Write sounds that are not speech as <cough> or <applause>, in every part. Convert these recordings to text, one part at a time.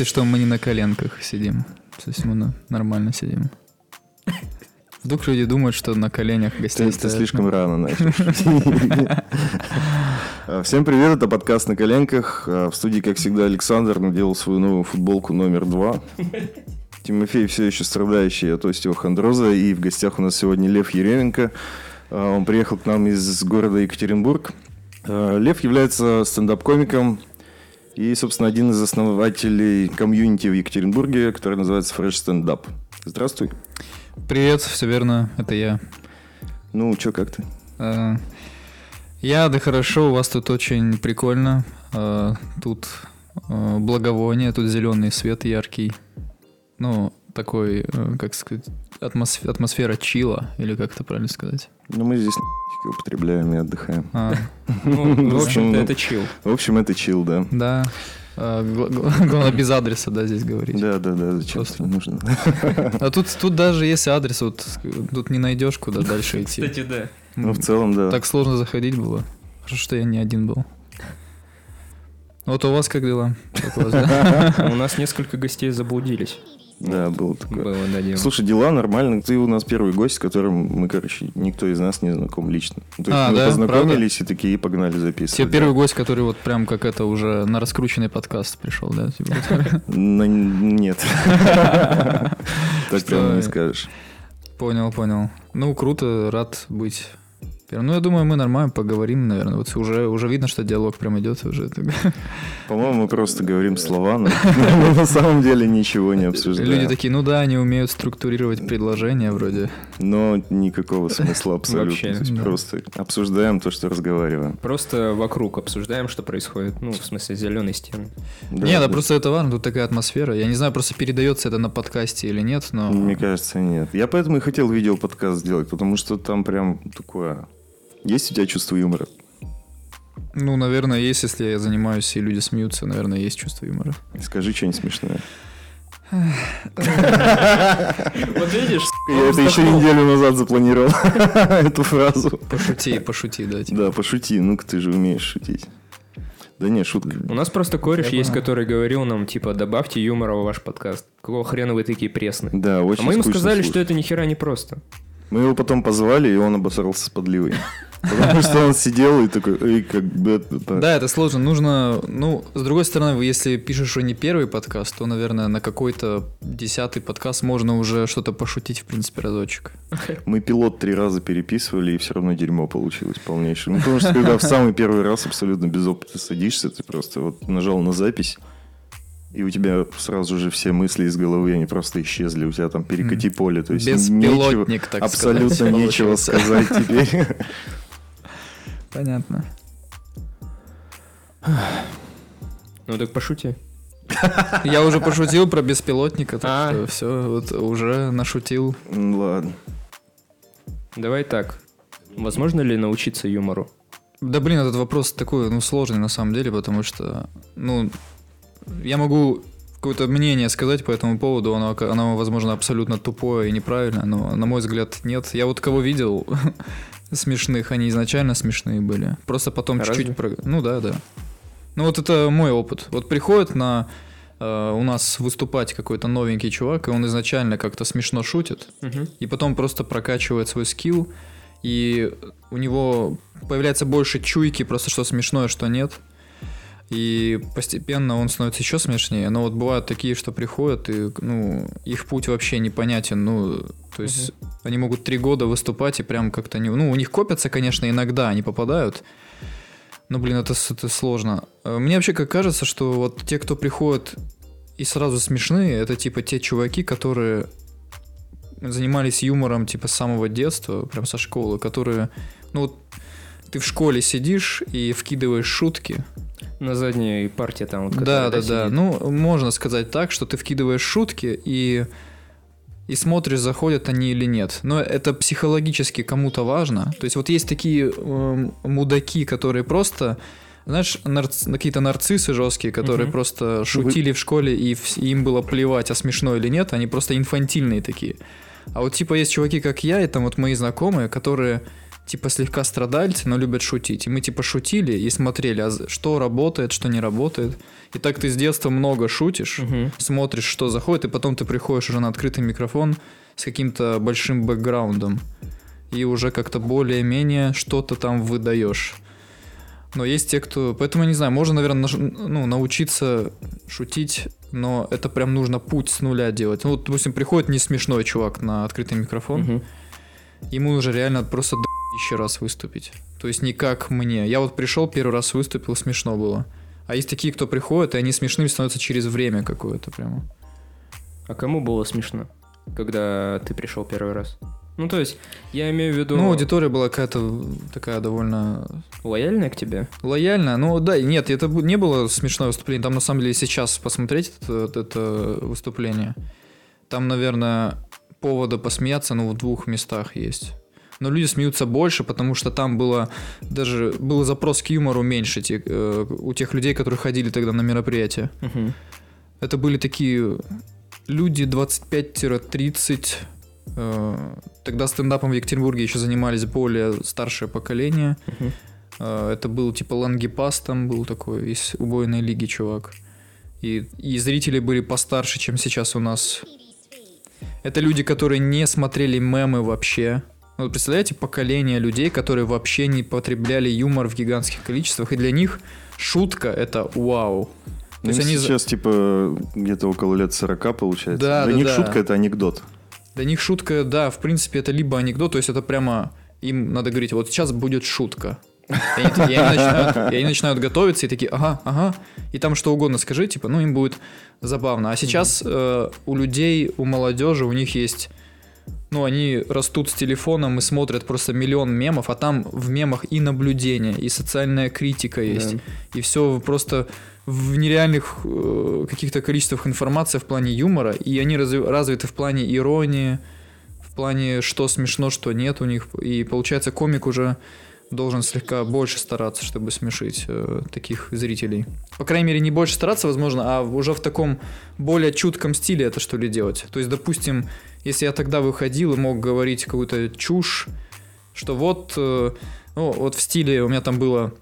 Если, что, мы не на коленках сидим. То есть мы на- нормально сидим. <laughs> Вдруг люди думают, что на коленях гостей Ты, слишком рано начал. А, <laughs> Всем привет, это подкаст на коленках. А, В студии, как всегда, Александр наделал свою новую футболку номер два. <laughs> Тимофей все еще страдающий от остеохондроза. И в гостях у нас сегодня Лев Еременко. А, Он приехал к нам из города Екатеринбург. Лев является стендап-комиком и, собственно, один из основателей комьюнити в Екатеринбурге, который называется Fresh Stand Up. Здравствуй. Привет, все верно, это я. Ну, чё, как ты? Э, Я, да хорошо, у вас тут очень прикольно. Э, Тут э, благовоние, тут зеленый свет яркий. Ну, такой, как сказать, атмосф- атмосфера чила, или как это правильно сказать. Ну, мы здесь наркотики употребляем и отдыхаем. А, Ну, <laughs> в общем-то, Ну, это чил. В общем, это чил, да. да. Гла- <laughs> Главное, без адреса, да, здесь говорить. Да, да, да, зачем Просто. это нужно? А тут, тут даже если адрес, вот тут не найдешь, куда дальше идти. да. Ну, в целом, да. Так сложно заходить было. Хорошо, что я не один был. Вот у вас как дела? <laughs> У нас несколько гостей заблудились. Да, было такое. Было, да, дело. Слушай, дела нормально. Ты у нас первый гость, с которым мы, короче, никто из нас не знаком лично. То есть А, мы да? познакомились и такие погнали Тебе записывать. первый гость, который вот прям как это уже на раскрученный подкаст пришел, да? Типа, Нет. <laughs> Так прямо не скажешь. Понял, понял. Ну, круто, рад быть. Первым. Ну, я думаю, мы нормально поговорим, наверное. Вот уже, уже видно, что диалог прям идет уже. По-моему, мы просто говорим <laughs> слова, но на самом деле ничего не Люди обсуждаем. такие, ну да, они умеют структурировать предложения вроде. Но никакого смысла абсолютно. Вообще, То есть да. Просто обсуждаем то, что разговариваем. Просто вокруг обсуждаем, что происходит. Ну, в смысле, зеленой стены. Да, не, да, да. просто это важно, тут такая атмосфера. Я не знаю, просто передается это на подкасте или нет, но... Мне кажется, нет. Я поэтому и хотел видео-подкаст сделать, потому что там прям такое... Есть у тебя чувство юмора? Ну, наверное, есть, если я занимаюсь, и люди смеются, наверное, есть чувство юмора. Скажи что-нибудь смешное. Вот видишь? <laughs> Я это еще неделю назад запланировал, <laughs> эту фразу. Пошути, пошути, да. типа. Да, пошути, ну-ка ты же умеешь шутить. Да не, шутка. У нас просто кореш Я есть, понял. который говорил нам, типа, добавьте юмора в ваш подкаст. Какого хрена вы такие пресные? Да, очень А мы ему скучно сказали, слушать. что это ни хера не просто. Мы его потом позвали, и он обосрался с подливой. <laughs> Потому что он сидел и такой, эй, как бы... Да, это сложно. Нужно, ну, с другой стороны, если пишешь уже не первый подкаст, то, наверное, на какой-то десятый подкаст можно уже что-то пошутить, в принципе, разочек. Мы пилот три раза переписывали, и все равно дерьмо получилось полнейшее. Ну, потому что когда в самый первый раз абсолютно без опыта садишься, ты просто вот нажал на запись, и у тебя сразу же все мысли из головы, они просто исчезли. У тебя там перекати поле. То есть Беспилотник, нечего- так абсолютно сказать, нечего получился. сказать теперь. <laughs> Понятно. Ну так пошути. Я уже пошутил про беспилотника, так А. что все, вот уже нашутил. Ну, Ладно. Давай так. Возможно ли научиться юмору? Да блин, этот вопрос такой, ну, сложный на самом деле, потому что, ну, я могу какое-то мнение сказать по этому поводу, оно, оно, возможно, абсолютно тупое и неправильное, но, на мой взгляд, нет. Я вот кого видел <laughs> смешных, они изначально смешные были. Просто потом Разве? чуть-чуть... про- Ну да, да. Ну вот это мой опыт. Вот приходит на э, у нас выступать какой-то новенький чувак, и он изначально как-то смешно шутит, Мгм. и потом просто прокачивает свой скилл, и у него появляется больше чуйки, просто что смешное, что нет. И постепенно он становится еще смешнее. Но вот бывают такие, что приходят, и ну, их путь вообще непонятен. Ну, то есть они могут три года выступать и прям как-то не. Ну, у них копятся, конечно, иногда они попадают. Но, блин, это, это сложно. Э, Мне вообще как кажется, что вот те, кто приходят и сразу смешные, это типа те чуваки, которые занимались юмором типа с самого детства, прям со школы, которые, ну вот ты в школе сидишь и вкидываешь шутки. На задней парте там вот. Да, да, да. Ну, можно сказать так, что ты вкидываешь шутки и и смотришь, заходят они или нет. Но это психологически кому-то важно. То есть вот есть такие эм, мудаки, которые просто знаешь, нарци- какие-то нарциссы жесткие, которые Мгм. просто шутили в школе, и вс- и им было плевать, а смешно или нет, они просто инфантильные такие. А вот типа есть чуваки, как я, и там вот мои знакомые, которые типа слегка страдальцы, но любят шутить. И мы типа шутили и смотрели, а что работает, что не работает. И так ты с детства много шутишь, Мгм. смотришь, что заходит, и потом ты приходишь уже на открытый микрофон с каким-то большим бэкграундом. И уже как-то более-менее что-то там выдаешь. Но есть те, кто... Поэтому, не знаю, можно, наверное, ну, научиться шутить, но это прям нужно путь с нуля делать. Ну, вот, допустим, приходит не смешной чувак на открытый микрофон, Мгм. ему нужно реально просто еще раз выступить. То есть не как мне. Я вот пришел, первый раз выступил, смешно было. А есть такие, кто приходит, и они смешными становятся через время какое-то прямо. А кому было смешно, когда ты пришел первый раз? Ну, то есть, я имею в виду... Ну, аудитория была какая-то такая довольно лояльная к тебе? лояльная. Ну, да, нет, это не было смешное выступление. Там, на самом деле, сейчас посмотреть это, это выступление, там, наверное, повода посмеяться, ну, в двух местах есть. Но люди смеются больше, потому что там было даже был запрос к юмору меньше те- э, у тех людей, которые ходили тогда на мероприятие. Мгм. Это были такие люди 25-30. э, Тогда стендапом в Екатеринбурге еще занимались более старшее поколение. Мгм. Э, Это был типа Лангипас, там был такой из убойной лиги чувак. И, и зрители были постарше, чем сейчас у нас. Это люди, которые не смотрели мемы вообще. Ну, Вот представляете, поколение людей, которые вообще не потребляли юмор в гигантских количествах, и для них шутка это вау. То Им есть они сейчас, типа, где-то около лет 40 получается. Да, Для да, них да. шутка — это анекдот. Для них шутка, да, в принципе, это либо анекдот, то есть это прямо им надо говорить, вот сейчас будет шутка. И они, и они начинают, и они начинают готовиться и такие, ага, ага, и там что угодно скажи, типа, ну им будет забавно. А сейчас э, у людей, у молодежи, у них есть, ну они растут с телефоном и смотрят просто миллион мемов, а там в мемах и наблюдение, и социальная критика есть, Да. и все просто в нереальных э, каких-то количествах информации в плане юмора, и они разви- развиты в плане иронии, в плане что смешно, что нет у них, и получается комик уже должен слегка больше стараться, чтобы смешить э, таких зрителей. По крайней мере, не больше стараться, возможно, а уже в таком более чутком стиле это что ли делать. То есть, допустим, если я тогда выходил и мог говорить какую-то чушь, что вот, э, ну, вот в стиле у меня там было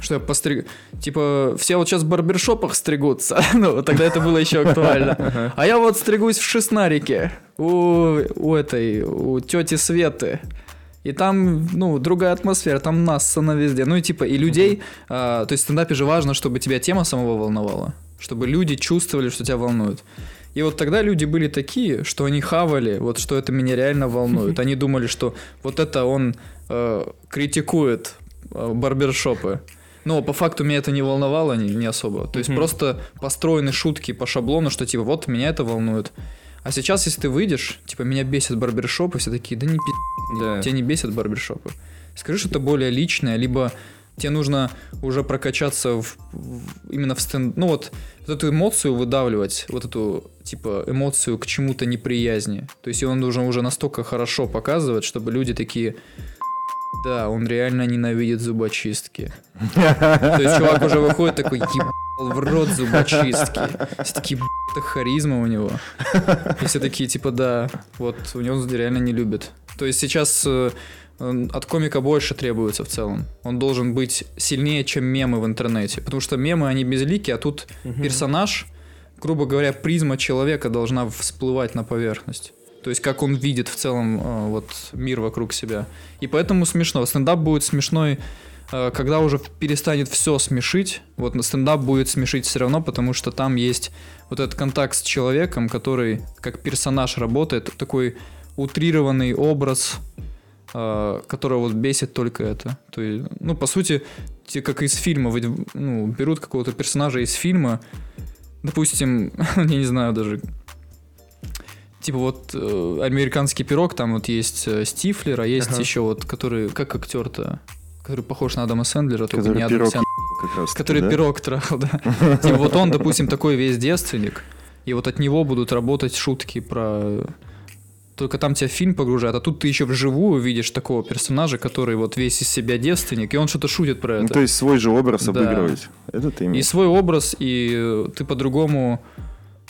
что я постриг... Типа, все вот сейчас в барбершопах стригутся. <laughs> ну, тогда это было еще актуально. <laughs> А я вот стригусь в Шестнарике у, у этой, у тети Светы. И там, ну, другая атмосфера, там нас на везде. Ну и типа, и людей, а, то есть в стендапе же важно, чтобы тебя тема самого волновала. Чтобы люди чувствовали, что тебя волнует. И вот тогда люди были такие, что они хавали, вот что это меня реально волнует. <laughs> Они думали, что вот это он э, критикует э, барбершопы. Но по факту меня это не волновало не, не особо. То есть просто построены шутки по шаблону, что типа вот меня это волнует. А сейчас, если ты выйдешь, типа меня бесит барбершопы, все такие, да не пи***, Да. тебя не бесит барбершопы. Скажи что-то более личное, либо тебе нужно уже прокачаться в, в- именно в стенд... Ну вот, вот эту эмоцию выдавливать, вот эту, типа, эмоцию к чему-то неприязни. То есть он должен уже настолько хорошо показывать, чтобы люди такие... Да, он реально ненавидит зубочистки. То есть чувак уже выходит такой, ебал в рот зубочистки. Все такие, «Б***ь, это харизма у него. И все такие, типа, да, вот у него реально не любят. То есть сейчас э, от комика больше требуется в целом. Он должен быть сильнее, чем мемы в интернете. Потому что мемы, они безликие, а тут Мгм. персонаж, грубо говоря, призма человека должна всплывать на поверхность. То есть как он видит в целом э, вот мир вокруг себя. И поэтому смешно. Стендап будет смешной, э, когда уже перестанет все смешить. Вот на стендап будет смешить все равно, потому что там есть вот этот контакт с человеком, который как персонаж работает, такой утрированный образ, э, который вот бесит только это. То есть, ну, по сути, те, как из фильма, ну, берут какого-то персонажа из фильма, допустим, <laughs> я не знаю даже, типа вот э, американский пирог, там вот есть э, Стифлер, а есть Ага. еще вот, который, как актер-то, который похож на Адама Сэндлера, только Который не Адам Сэндлер, как раз. который пирог трахал, да. <laughs> Типа вот он, допустим, такой весь девственник, и вот от него будут работать шутки про... Только там тебя фильм погружают, а тут ты еще вживую видишь такого персонажа, который вот весь из себя девственник, и он что-то шутит про Ну, это. то есть свой же образ Да. обыгрывать. Это ты И имеешь. свой образ, и э, ты по-другому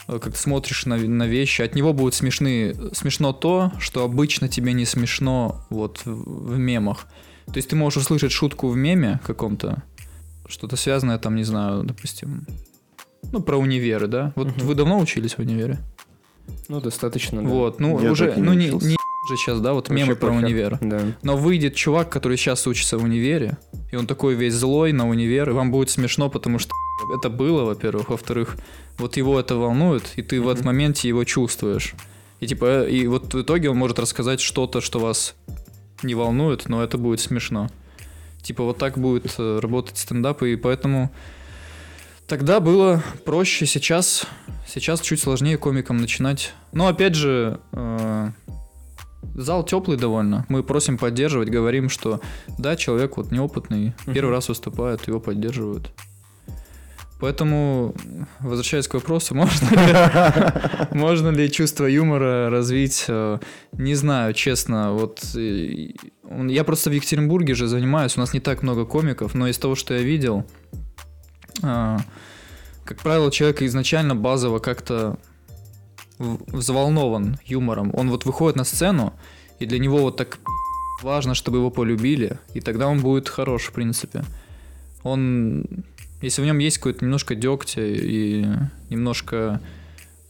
э, как ты смотришь на, на вещи, от него будет смешны, смешно то, что обычно тебе не смешно вот в, в мемах. То есть ты можешь услышать шутку в меме каком-то, что-то связанное там, не знаю, допустим, ну, про универы, да? Вот Мгм. вы давно учились в универе? Ну, достаточно, да. Вот, ну, Я уже, не ну, не, не же сейчас, да, вот Вообще мемы про универ. Да. Но выйдет чувак, который сейчас учится в универе, и он такой весь злой на универ, и вам будет смешно, потому что <laughs> это было, во-первых. Во-вторых, вот его это волнует, и ты в этот моменте его чувствуешь. И типа, и вот в итоге он может рассказать что-то, что вас не волнует, но это будет смешно. Типа вот так будет э, работать стендап, и поэтому тогда было проще, сейчас, сейчас чуть сложнее комикам начинать. Но опять же, э, зал теплый довольно. Мы просим поддерживать, говорим, что да, человек вот неопытный, первый раз выступает, его поддерживают. Поэтому, возвращаясь к вопросу, <laughs> можно ли, можно ли чувство юмора развить? э, Не знаю, честно. Вот э, я просто в Екатеринбурге же занимаюсь, у нас не так много комиков, но из того, что я видел, как правило, человек изначально базово как-то взволнован юмором. Он вот выходит на сцену, и для него вот так важно, чтобы его полюбили, и тогда он будет хорош, в принципе. Он, если в нем есть какое-то немножко дегтя и немножко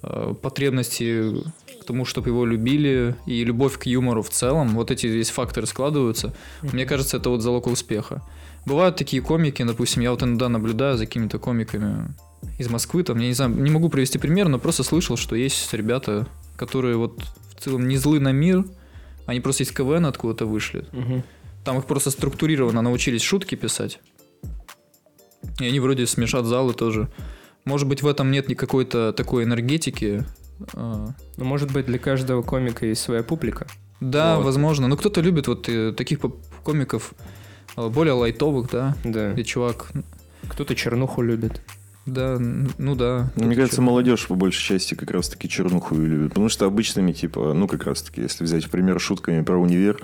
э, потребности к тому, чтобы его любили, и любовь к юмору в целом, вот эти весь факторы складываются, мне кажется, это вот залог успеха. Бывают такие комики, допустим, я вот иногда наблюдаю за какими-то комиками из Москвы, там, я не знаю, не могу привести пример, но просто слышал, что есть ребята, которые вот в целом не злы на мир, они просто из КВН откуда-то вышли. Мгм. Там их просто структурированно научились шутки писать. И они вроде смешат залы тоже. Может быть, в этом нет никакой-то такой энергетики. А, Ну, может быть, для каждого комика есть своя публика. Да, Вот. возможно. Но кто-то любит вот э, таких комиков более лайтовых, да. Да. Где чувак, Кто-то чернуху любит. да, ну да. Мне кажется, чё- молодежь по большей части как раз-таки чернуху и любит. Потому что обычными, типа, ну, как раз-таки, если взять в пример шутками про универ,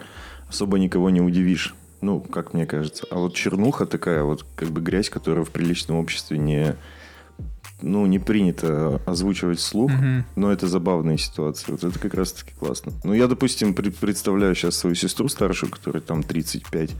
особо никого не удивишь. Ну, как мне кажется. А вот чернуха такая вот, как бы грязь, которая в приличном обществе не, ну, не принято озвучивать вслух. Мгм. Но это забавные ситуации. Вот это как раз-таки классно. Ну, я, допустим, при- представляю сейчас свою сестру старшую, которой там 35.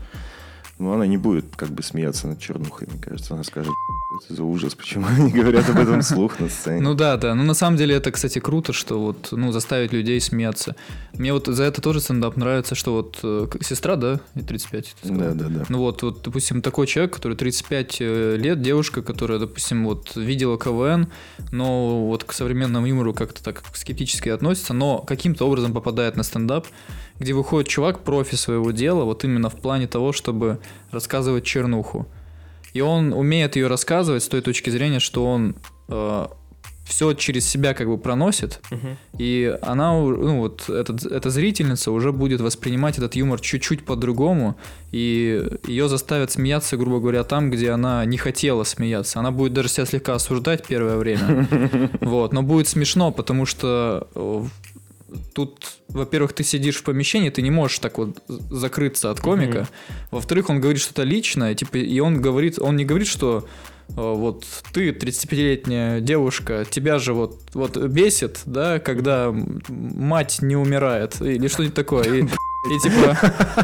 Ну, она не будет как бы смеяться над чернухой, мне кажется. Она скажет, это за ужас, почему они говорят об этом вслух на сцене. Ну да, да. Ну на самом деле это, кстати, круто, что вот, ну, заставить людей смеяться. Мне вот за это тоже стендап нравится, что вот э, сестра, да, и 35, ты сказал? Да, да, да. Ну вот, вот, допустим, такой человек, который 35 э, лет, девушка, которая, допустим, вот видела КВН, но вот к современному юмору как-то так скептически относится, но каким-то образом попадает на стендап, где выходит чувак, профи своего дела, вот именно в плане того, чтобы рассказывать чернуху. И он умеет ее рассказывать с той точки зрения, что он все через себя как бы проносит, Мгм. и она, ну вот, этот, эта зрительница уже будет воспринимать этот юмор чуть-чуть по-другому, и ее заставят смеяться, грубо говоря, там, где она не хотела смеяться. Она будет даже себя слегка осуждать первое время. <laughs> Вот, но будет смешно, потому что э, тут, во-первых, ты сидишь в помещении, ты не можешь так вот закрыться от комика. Во-вторых, он говорит что-то личное, типа, и он говорит, он не говорит, что э, вот ты 35-летняя девушка, тебя же вот, вот бесит, да, когда мать не умирает или что-нибудь такое. И, и типа,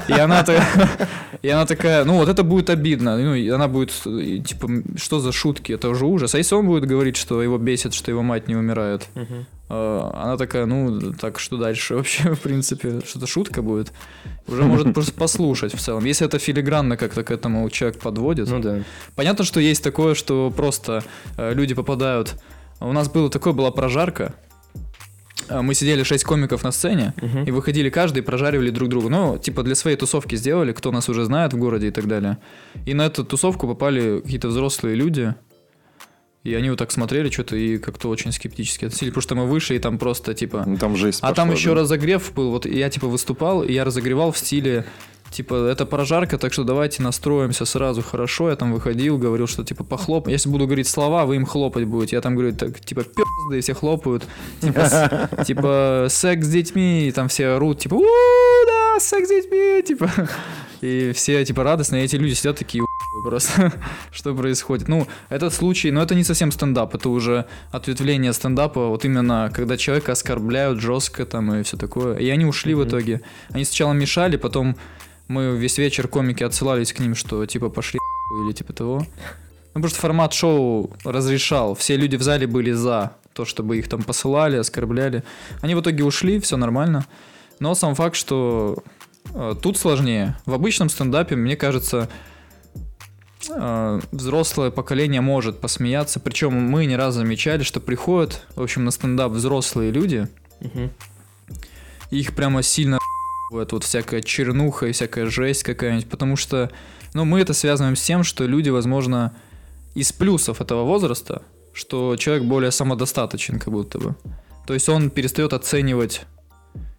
и она, <laughs> и она такая, ну вот это будет обидно, ну и она будет, и, типа, что за шутки, это уже ужас. А если он будет говорить, что его бесит, что его мать не умирает, Мгм. Э, она такая, ну так что дальше <laughs> вообще, в принципе, что-то шутка будет, уже может просто <laughs> послушать в целом. Если это филигранно как-то к этому человек подводит, Ну да. Понятно, что есть такое, что просто э, люди попадают. У нас было такое, была прожарка. Э, Мы сидели шесть комиков на сцене Мгм. и выходили каждый и прожаривали друг друга. Ну, типа для своей тусовки сделали, кто нас уже знает в городе и так далее. И на эту тусовку попали какие-то взрослые люди. И они вот так смотрели что-то и как-то очень скептически относились, потому что мы вышли и там просто типа... Ну, там жесть А там пошла, еще да. разогрев был. Вот я типа выступал, и я разогревал в стиле типа это прожарка, так что давайте настроимся сразу хорошо. Я там выходил, говорил, что типа похлоп. Если буду говорить слова, вы им хлопать будете. Я там говорю, так типа пизды, и все хлопают. Типа, <laughs> типа секс с детьми, и там все орут, типа у да, секс с детьми, типа. И все типа радостные, и эти люди сидят такие, просто, <laughs> что происходит. Ну, этот случай, но это не совсем стендап, это уже ответвление стендапа, вот именно, когда человека оскорбляют жестко там и все такое. И они ушли в итоге. Они сначала мешали, потом мы весь вечер комики отсылались к ним, что типа пошли или типа того. Ну, потому что формат шоу разрешал. Все люди в зале были за то, чтобы их там посылали, оскорбляли. Они в итоге ушли, все нормально. Но сам факт, что тут сложнее. В обычном стендапе, мне кажется, э, взрослое поколение может посмеяться. Причем мы не раз замечали, что приходят, в общем, на стендап взрослые люди, Мгм. и их прямо сильно вот, вот всякая чернуха и всякая жесть какая-нибудь, потому что, ну, мы это связываем с тем, что люди, возможно, из плюсов этого возраста, что человек более самодостаточен, как будто бы. То есть он перестает оценивать,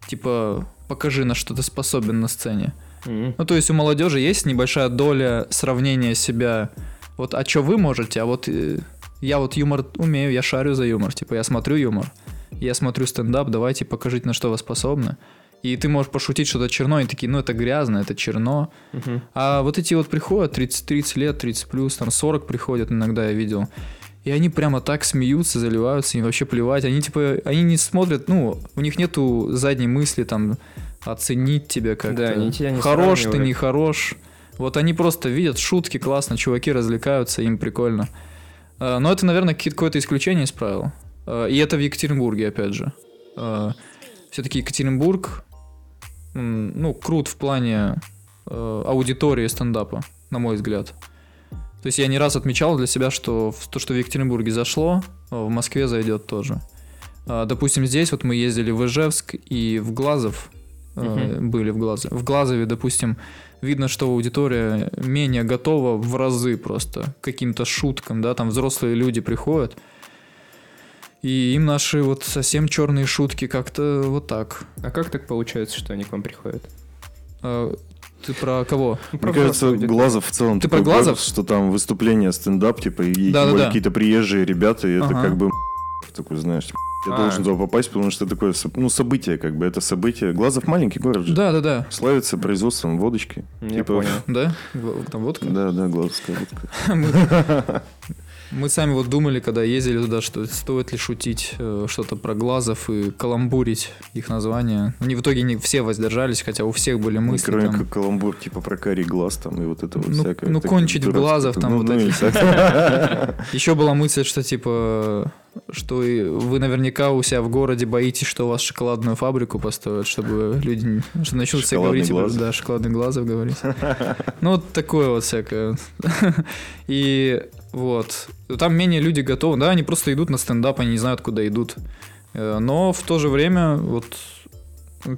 типа, покажи, на что ты способен на сцене. Мгм. Ну, то есть у молодежи есть небольшая доля сравнения себя. Вот, а что вы можете, а вот э, я вот юмор умею, я шарю за юмор. Типа, я смотрю юмор, я смотрю стендап, давайте покажите, на что вы способны. И ты можешь пошутить что-то черно, и такие, ну, это грязно, это черно. Мгм. А вот эти вот приходят, 30, 30 лет, 30 плюс, там 40 приходят иногда, я видел. И они прямо так смеются, заливаются, им вообще плевать. Они типа, они не смотрят, ну, у них нету задней мысли там оценить тебя как-то. Да, они тебя не Хорош ты, не хорош. Вот они просто видят шутки, классно, чуваки развлекаются, им прикольно. А, Но это, наверное, какое-то исключение из правил. А, И это в Екатеринбурге, опять же. Все-таки Екатеринбург, ну, крут в плане э, аудитории стендапа, на мой взгляд. То есть я не раз отмечал для себя, что то, что в Екатеринбурге зашло, э, в Москве зайдет тоже. А, Допустим, здесь вот мы ездили в Ижевск и в Глазов, э, были в Глазове. В Глазове, допустим, видно, что аудитория менее готова в разы просто к каким-то шуткам, да, там взрослые люди приходят, и им наши вот совсем черные шутки как-то вот так. А как так получается, что они к вам приходят? Ты про кого? Ну, про Мне кажется. Глазов в целом Ты такой про Глазов? город, что там выступление, стендап, типа, и тем Да-да-да. более какие-то приезжие ребята, и это Ага. как бы такой, знаешь, типа, я А. должен туда попасть, потому что такое, со- ну, событие, как бы, это событие. Глазов маленький город же. Да, да, да. Славится производством водочки. Я Типа, понял. Да? Там водка? Да, да, глазовская водка. <laughs> Мы- сами вот думали, когда ездили туда, что стоит ли шутить э, что-то про глазов и каламбурить их название. Они в итоге не все воздержались, хотя у всех были мысли. Кроме там, как каламбур, типа про карий глаз там и вот это вот Ну, всякое. ну, кончить в глазов там Ну, вот ну, так. <laughs> Еще была мысль, что типа, что вы наверняка у себя в городе боитесь, что у вас шоколадную фабрику построят, чтобы люди что начнут все говорить, типа, глаз. да, шоколадный глазов говорить. <laughs> Ну, вот такое вот всякое. <laughs> И вот. Там менее люди готовы. Да, они просто идут на стендап, они не знают, куда идут. Э, Но в то же время вот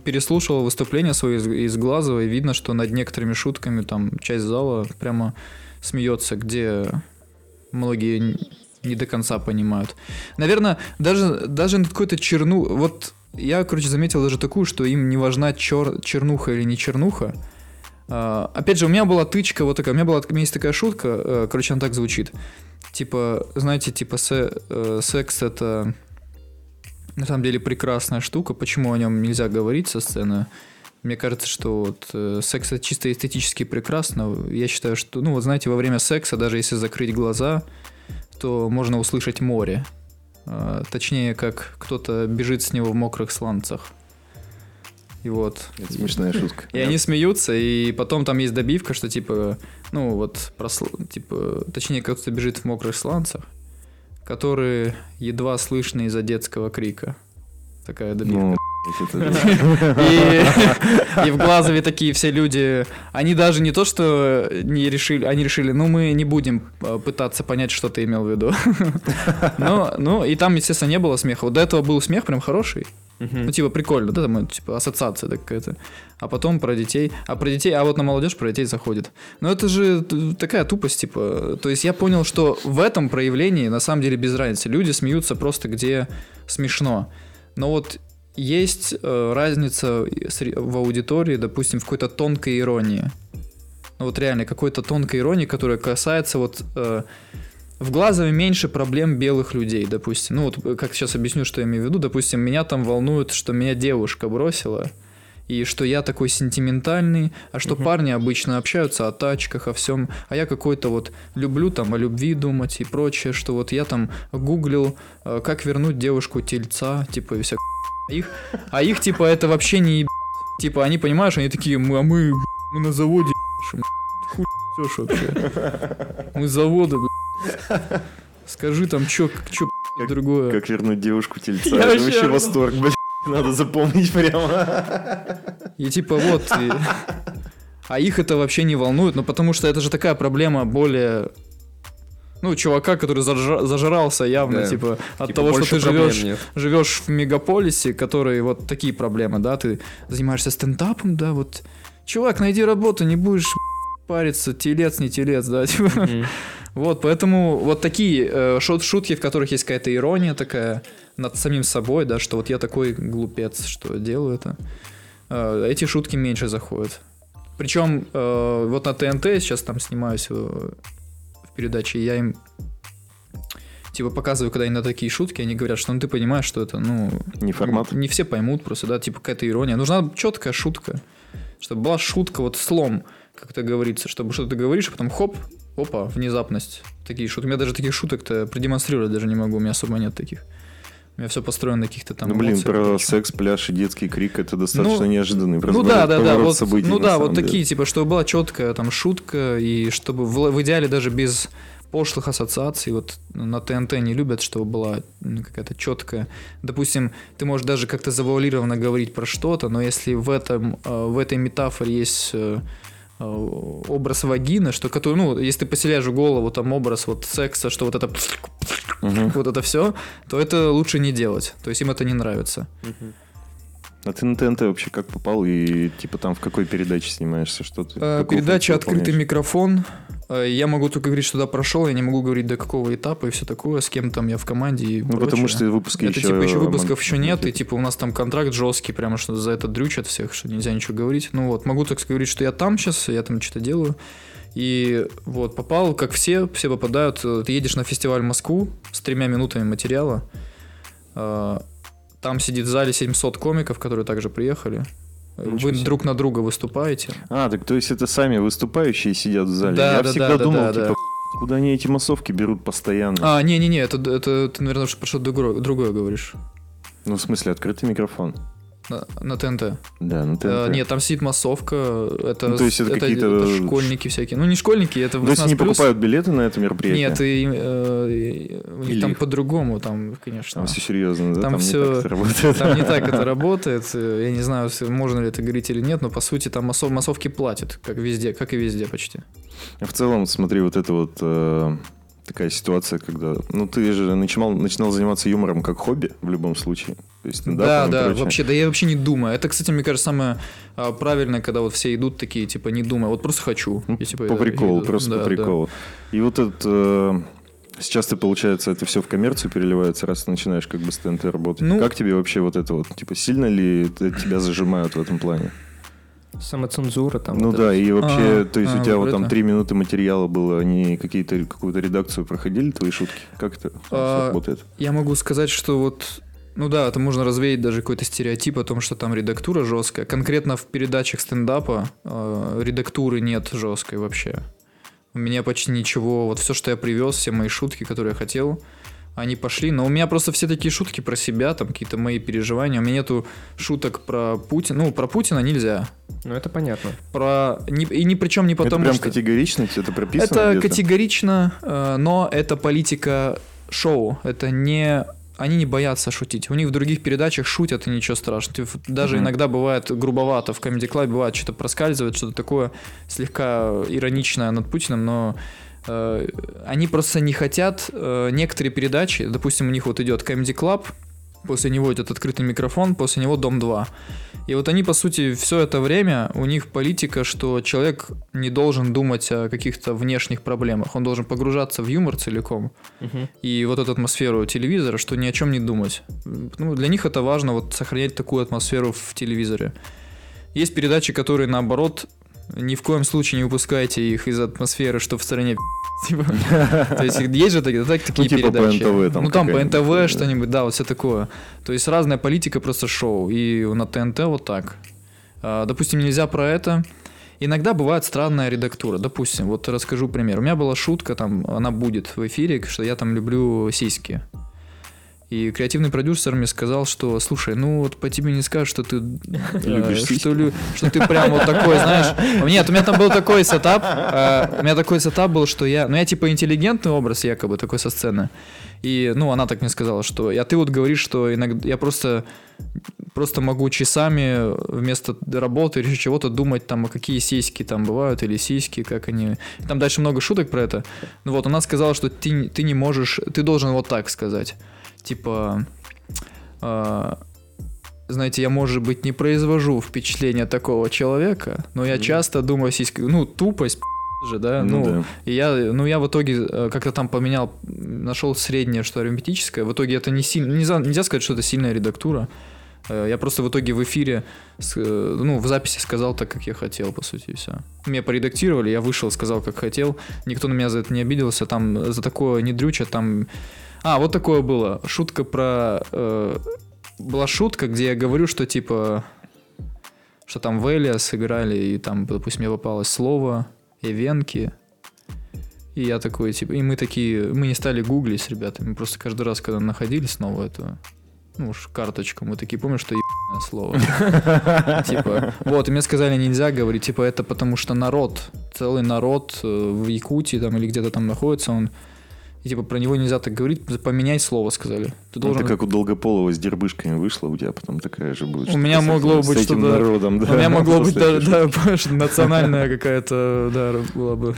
переслушал выступление свое из, из Глазова, и видно, что над некоторыми шутками там часть зала прямо смеется, где многие не до конца понимают. Наверное, даже, даже на какой-то черну... Вот я, короче, заметил даже такую, что им не важна чер... чернуха или не чернуха. А, опять же, у меня была тычка вот такая, у меня была у меня есть такая шутка, э, короче, она так звучит. Типа, знаете, типа се- э, секс это на самом деле прекрасная штука. Почему о нем нельзя говорить со сцены? Мне кажется, что вот э, секс это чисто эстетически прекрасно. Я считаю, что, ну вот знаете, во время секса, даже если закрыть глаза, то можно услышать море. А, точнее, как кто-то бежит с него в мокрых сланцах. И вот. Это смешная шутка. И они смеются, и потом там есть добивка, что типа, ну вот, просл- типа, точнее, кто-то бежит в мокрых сланцах, которые едва слышны из-за детского крика. Такая добивка. Ну, <laughs> И, в Глазове такие все люди, они даже не то, что не решили, они решили, ну мы не будем э, пытаться понять, что ты имел в виду. <laughs> Ну, и там, естественно, не было смеха. Вот до этого был смех прям хороший. Мгм. Ну, типа, прикольно, да, там, типа, ассоциация да, какая-то. А потом про детей. А про детей, а вот на молодежь про детей заходит. Но это же такая тупость, типа. То есть я понял, что в этом проявлении на самом деле без разницы. Люди смеются просто где смешно. Но вот есть э, разница в аудитории, допустим, в какой-то тонкой иронии. Ну, вот реально, какой-то тонкой иронии, которая касается вот... э, в Глазове меньше проблем белых людей, допустим. Ну вот, э, как сейчас объясню, что я имею в виду. Допустим, меня там волнует, что меня девушка бросила. и что я такой сентиментальный, а что Мгм. парни обычно общаются о тачках, о всем, а я какой-то вот люблю там о любви думать и прочее, что вот я там гуглил, э, как вернуть девушку тельца, типа и вся а их, а их типа это вообще не еб- типа они понимаешь, они такие, мы, а мы, мы на заводе ебашим». хуй несёшь вообще, мы с завода, бля. Скажи там чё, чё Как- другое. Как вернуть девушку тельца. <laughs> Я Это вообще восторг, блядь. Надо запомнить прямо. И типа вот. и- А их это вообще не волнует, ну потому что это же такая проблема более... Ну, чувака, который зажра- зажрался явно, Да. типа, от Типа, того, что ты живешь, нет. живешь в мегаполисе, который вот такие проблемы, да, ты занимаешься стендапом, да, вот. Чувак, найди работу, не будешь париться, телец, не телец, да, типа. Мгм. Вот, поэтому вот такие э, шут- шутки, в которых есть какая-то ирония такая над самим собой, да, что вот я такой глупец, что делаю это. Э, эти шутки меньше заходят. Причем э, вот на ТНТ сейчас там снимаюсь э, в передаче, я им типа показываю, когда они на такие шутки, они говорят, что ну ты понимаешь, что это, ну... Не формат. Не все поймут просто, да, типа какая-то ирония. Нужна четкая шутка. Чтобы была шутка, вот слом, как это говорится, чтобы что-то говоришь, а потом хоп, опа, внезапность. Такие шутки. У меня даже таких шуток-то продемонстрировать даже не могу, у меня особо нет таких. У меня все построено на каких-то там Ну, блин, про секс, пляж и детский крик это достаточно Ну, неожиданный Ну да, да, да, вот, событий, ну да, вот деле. такие, типа, чтобы была четкая там шутка, и чтобы в, в идеале даже без пошлых ассоциаций, вот на ТНТ не любят, чтобы была ну, какая-то четкая. Допустим, ты можешь даже как-то завуалированно говорить про что-то, но если в этом, э, в этой метафоре есть э, образ вагины, что который, ну, если ты поселяешь в голову там образ вот секса, что вот это Мгм. вот это все, то это лучше не делать. То есть им это не нравится. Мгм. А ты на ТНТ вообще как попал и типа там в какой передаче снимаешься? Что ты? Э, Передача «Открытый микрофон». Э, Я могу только говорить, что туда прошел, я не могу говорить до какого этапа и все такое, с кем там я в команде и Ну, потому что выпуски Это еще... типа еще выпусков еще нет, и типа у нас там контракт жесткий, прямо что за это дрючат всех, что нельзя ничего говорить. Ну вот, могу так говорить, что я там сейчас, я там что-то делаю. И вот, попал, как все, все попадают. э, Ты едешь на фестиваль в Москву с тремя минутами материала. Там сидит в зале 700 комиков, которые также приехали. Ничего Вы себе. друг на друга выступаете. А, так то есть это сами выступающие сидят в зале? Да, Я да, всегда да, да, думал, да, типа, да. куда они эти массовки берут постоянно? А, не-не-не, это, это ты, наверное, про что-то другое, другое говоришь. Ну, в смысле, открытый микрофон. На, на ТНТ. Да, на ТНТ. Э, нет, там сидит массовка. Это, Ну, то есть это какие-то- это школьники всякие. Ну, не школьники, это То есть 18+. они покупают билеты на это мероприятие? Нет, и, э, у них там по-другому, там, конечно. Там все серьезно, да? Там Там, не всё- так это работает. Там не так <laughs> это работает. Я не знаю, можно ли это говорить или нет, но по сути там массов, массовки платят, как везде, как и везде почти. А В целом, смотри, вот это вот э, такая ситуация, когда... Ну, ты же начинал, начинал заниматься юмором как хобби в любом случае. То есть Да, да, прочее. вообще, да я вообще не думаю. Это, кстати, мне кажется, самое а, правильное, когда вот все идут такие, типа, не думая, вот просто хочу. Ну, И, типа, по приколу, идут. просто Да, по да. приколу. И вот этот... э, сейчас ты, получается, это все в коммерцию переливается, раз ты начинаешь как бы с ТНТ работать. Ну- как тебе вообще вот это вот? Типа, сильно ли это тебя зажимают в этом плане? Самоцензура там. ну вот да, это. и вообще, А, то есть а, у тебя вот вот там это. три минуты материала было, они какие-то какую-то редакцию проходили, твои шутки? Как это А, работает? Я могу сказать, что вот, ну да, это можно развеять даже какой-то стереотип о том, что там редактура жесткая. Конкретно в передачах стендапа э, редактуры нет жесткой вообще. У меня почти ничего, вот все, что я привез, все мои шутки, которые я хотел, они пошли. Но у меня просто все такие шутки про себя, там какие-то мои переживания. У меня нету шуток про Путина. Ну, про Путина нельзя. Ну, это понятно. Про... не- И ни причем не потому, это прям что... категорично, это прописано Это где-то? категорично, э, но это политика шоу. Это не... Они не боятся шутить. У них в других передачах шутят, и ничего страшного. В- Даже Мгм. иногда бывает грубовато. В Comedy Club бывает что-то проскальзывает, что-то такое слегка ироничное над Путиным, но э, они просто не хотят э, некоторые передачи, допустим, у них вот идет Comedy Club, после него идет открытый микрофон, после него Дом 2. И вот они, по сути, все это время, у них политика, что человек не должен думать о каких-то внешних проблемах, он должен погружаться в юмор целиком. Мгм. И вот эту атмосферу телевизора, что ни о чем не думать. Ну, для них это важно, вот сохранять такую атмосферу в телевизоре. Есть передачи, которые наоборот, ни в коем случае не выпускайте их из атмосферы, что в стране типа. <laughs> То есть есть же такие, так- такие Ну, типа по передачи. НТВ там Ну там по. НТВ что-нибудь, да, вот все такое. То есть разная политика, просто шоу. И на ТНТ вот так. А, допустим, нельзя про это. Иногда бывает странная редактура. Допустим, вот расскажу пример. У меня была шутка, там, она будет в эфире, что я там люблю сиськи. И креативный продюсер мне сказал, что, слушай, ну вот по тебе не скажешь, что ты <laughs> э, Любишь что, ты прям вот такой, знаешь. Нет, у меня там был такой setup, э, у меня такой setup был, что я, ну я типа интеллигентный образ якобы такой со сцены. И, ну, она так мне сказала, что, а ты вот говоришь, что иногда я просто просто могу часами вместо работы или чего-то думать там, а какие сиськи там бывают, или сиськи, как они... Там дальше много шуток про это. Ну вот, она сказала, что ты, ты не можешь... Ты должен вот так сказать. Типа... а, знаете, я, может быть, не произвожу впечатление такого человека, но я Мгм. часто думаю о сиськах. Ну, тупость, <laughs> же, да? Ну Ну, да. и я, ну, я в итоге э, как-то там поменял, нашел среднее, что арифметическое. В итоге это не сильно... Нельзя, нельзя сказать, что это сильная редактура. Э, Я просто в итоге в эфире, э, ну, в записи сказал так, как я хотел, по сути, и все. Меня поредактировали, я вышел, сказал, как хотел. Никто на меня за это не обиделся. Там за такое не дрюча, там... А, вот такое было. Шутка про... э, была шутка, где я говорю, что типа... Что там в Элиа сыграли, и там, допустим, мне попалось слово Эвенки. И я такой, типа, и мы такие, мы не стали гуглить с ребятами, мы просто каждый раз, когда находили снова эту, ну уж карточку, мы такие, помним, что ебаное слово. <laughs> Типа, вот, и мне сказали, нельзя говорить, типа, это потому что народ, целый народ э, в Якутии там или где-то там находится, он, и типа, про него нельзя так говорить, поменять слово, сказали. Ты Ну, должен... Это как у Долгополова с дербышками вышло, у тебя потом такая же будет. У меня могло быть с этим что-то- народом, да. У меня могло быть, после да, <laughs> национальная какая-то, да, была бы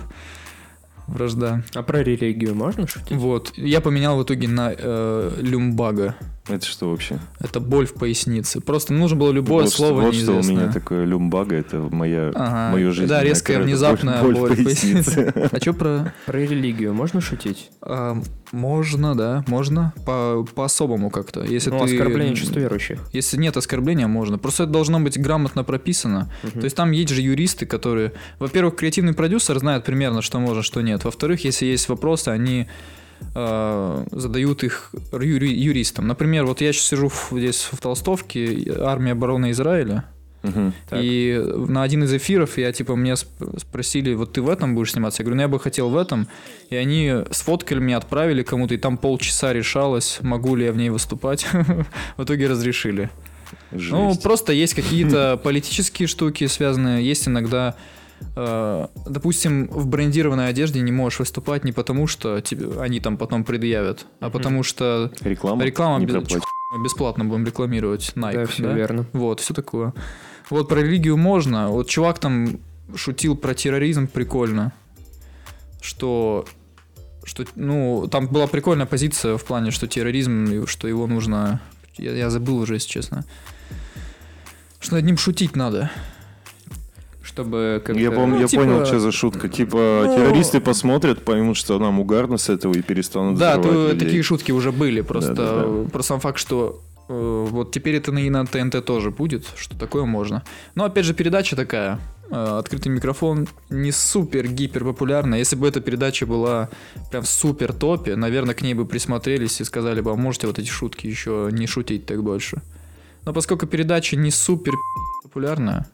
вражда. А про религию можно шутить? Вот. Я поменял в итоге на э, люмбага. Это что вообще? Это боль в пояснице. Просто нужно было любое вот что- слово вот что у неизвестное. меня такое люмбага, это моя, Ага. мою жизнь. Да, резкая, внезапная боль, в пояснице. <laughs> А что про... Про религию можно шутить? А, можно, да, можно. По- По-особому как-то. Если ну, ты... оскорбление чувств верующих. Если нет оскорбления, можно. Просто это должно быть грамотно прописано. Мгм. То есть там есть же юристы, которые... Во-первых, креативный продюсер знает примерно, что можно, что нет. Во-вторых, если есть вопросы, они э, задают их юри- юристам. Например, вот я сейчас сижу в- здесь в Толстовке, армия обороны Израиля. Так. и на один из эфиров я, типа, мне сп- спросили, вот ты в этом будешь сниматься? Я говорю, ну я бы хотел в этом. И они сфоткали меня, отправили кому-то, и там полчаса решалось, могу ли я в ней выступать. <laughs> В итоге разрешили. Ну, Жесть. просто есть какие-то <laughs> политические штуки связанные, есть иногда, допустим, в брендированной одежде не можешь выступать не потому, что тебе, они там потом предъявят, а потому что Реклама? реклама не без- бесплатно будем рекламировать Nike. да, все да? верно. Вот, все такое. Вот про религию можно. Вот чувак там шутил про терроризм прикольно, что что, ну, там была прикольная позиция в плане, что терроризм, что его нужно... Я, я забыл уже, если честно. Что над ним шутить надо. Чтобы как Я, помню, Ну, я типа- понял, что за шутка. Типа, Ну- террористы посмотрят, поймут, что нам угарно с этого и перестанут Да, то, людей. такие шутки уже были. Просто Да-да-да. про сам факт, что э, вот теперь это и на ТНТ тоже будет, что такое можно. Но опять же, передача такая. э, открытый микрофон не супер гипер популярная. Если бы эта передача была прям в супер топе, наверное, к ней бы присмотрелись и сказали бы, а можете вот эти шутки еще не шутить так больше. Но поскольку передача не супер популярная,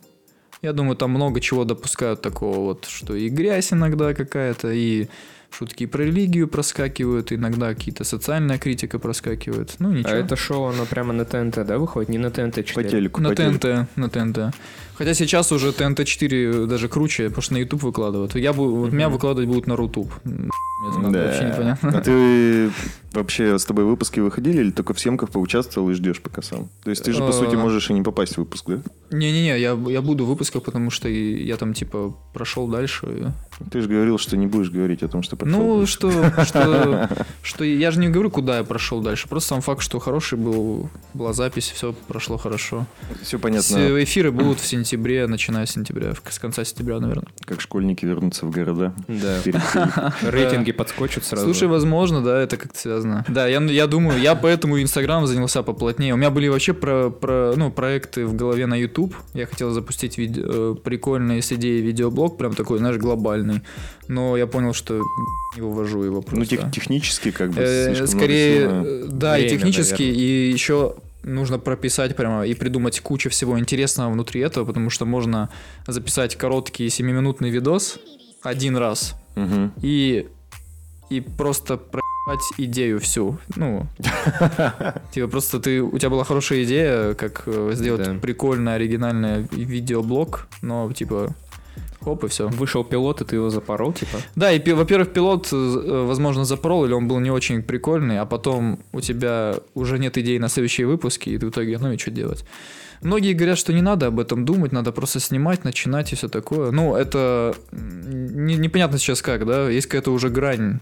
я думаю, там много чего допускают такого вот, что и грязь иногда какая-то, и шутки про религию проскакивают, иногда какие-то социальная критика проскакивает. Ну, ничего. А это шоу, оно прямо на ТНТ, да, выходит? Не на ТНТ-4? По телеку, на по телеку. ТНТ, на ТНТ. Хотя сейчас уже ТНТ-4 даже круче, потому что на YouTube выкладывают. Я бу- вот меня выкладывать будут на Рутуб. Это Да. вообще непонятно. А ты вообще с тобой выпуски выходили или только в съемках поучаствовал и ждешь пока сам? То есть ты же, по сути, можешь и не попасть в выпуск, да? Не-не-не, я, я буду в выпусках, потому что я там, типа, прошел дальше. Ты же говорил, что не будешь говорить о том, что прошел. Ну, что, что, <laughs> что я же не говорю, куда я прошел дальше. Просто сам факт, что хороший был, была запись, все прошло хорошо. Все понятно, Эфиры будут в сентябре, начиная с сентября, с конца сентября, наверное. как школьники вернутся в города. <laughs> Да. Рейтинги подскочат сразу. Слушай, возможно, да, это как-то связано. Да, я, я думаю, я поэтому Инстаграм занялся поплотнее. У меня были вообще про, про, ну, проекты в голове на YouTube. Я хотел запустить виде- э, прикольный с идеей видеоблог, прям такой, знаешь, глобальный. Но я понял, что не вывожу его Ну, просто. тех- технически как бы Э, скорее, э, да, и технически, наверное. и еще нужно прописать прямо и придумать кучу всего интересного внутри этого, потому что можно записать короткий 7-минутный видос один раз Мгм. и, и просто проебать идею всю. Ну, <laughs> типа просто ты, у тебя была хорошая идея, как э, сделать прикольный, оригинальный ви- видеоблог, но типа хоп и все. Вышел пилот, и ты его запорол, типа. Да, и, во-первых, пилот, э, возможно, запорол, или он был не очень прикольный, а потом у тебя уже нет идей на следующие выпуски, и ты в итоге, ну и что делать? Многие говорят, что не надо об этом думать, надо просто снимать, начинать и все такое. Ну, это не- непонятно сейчас как, да? Есть какая-то уже грань,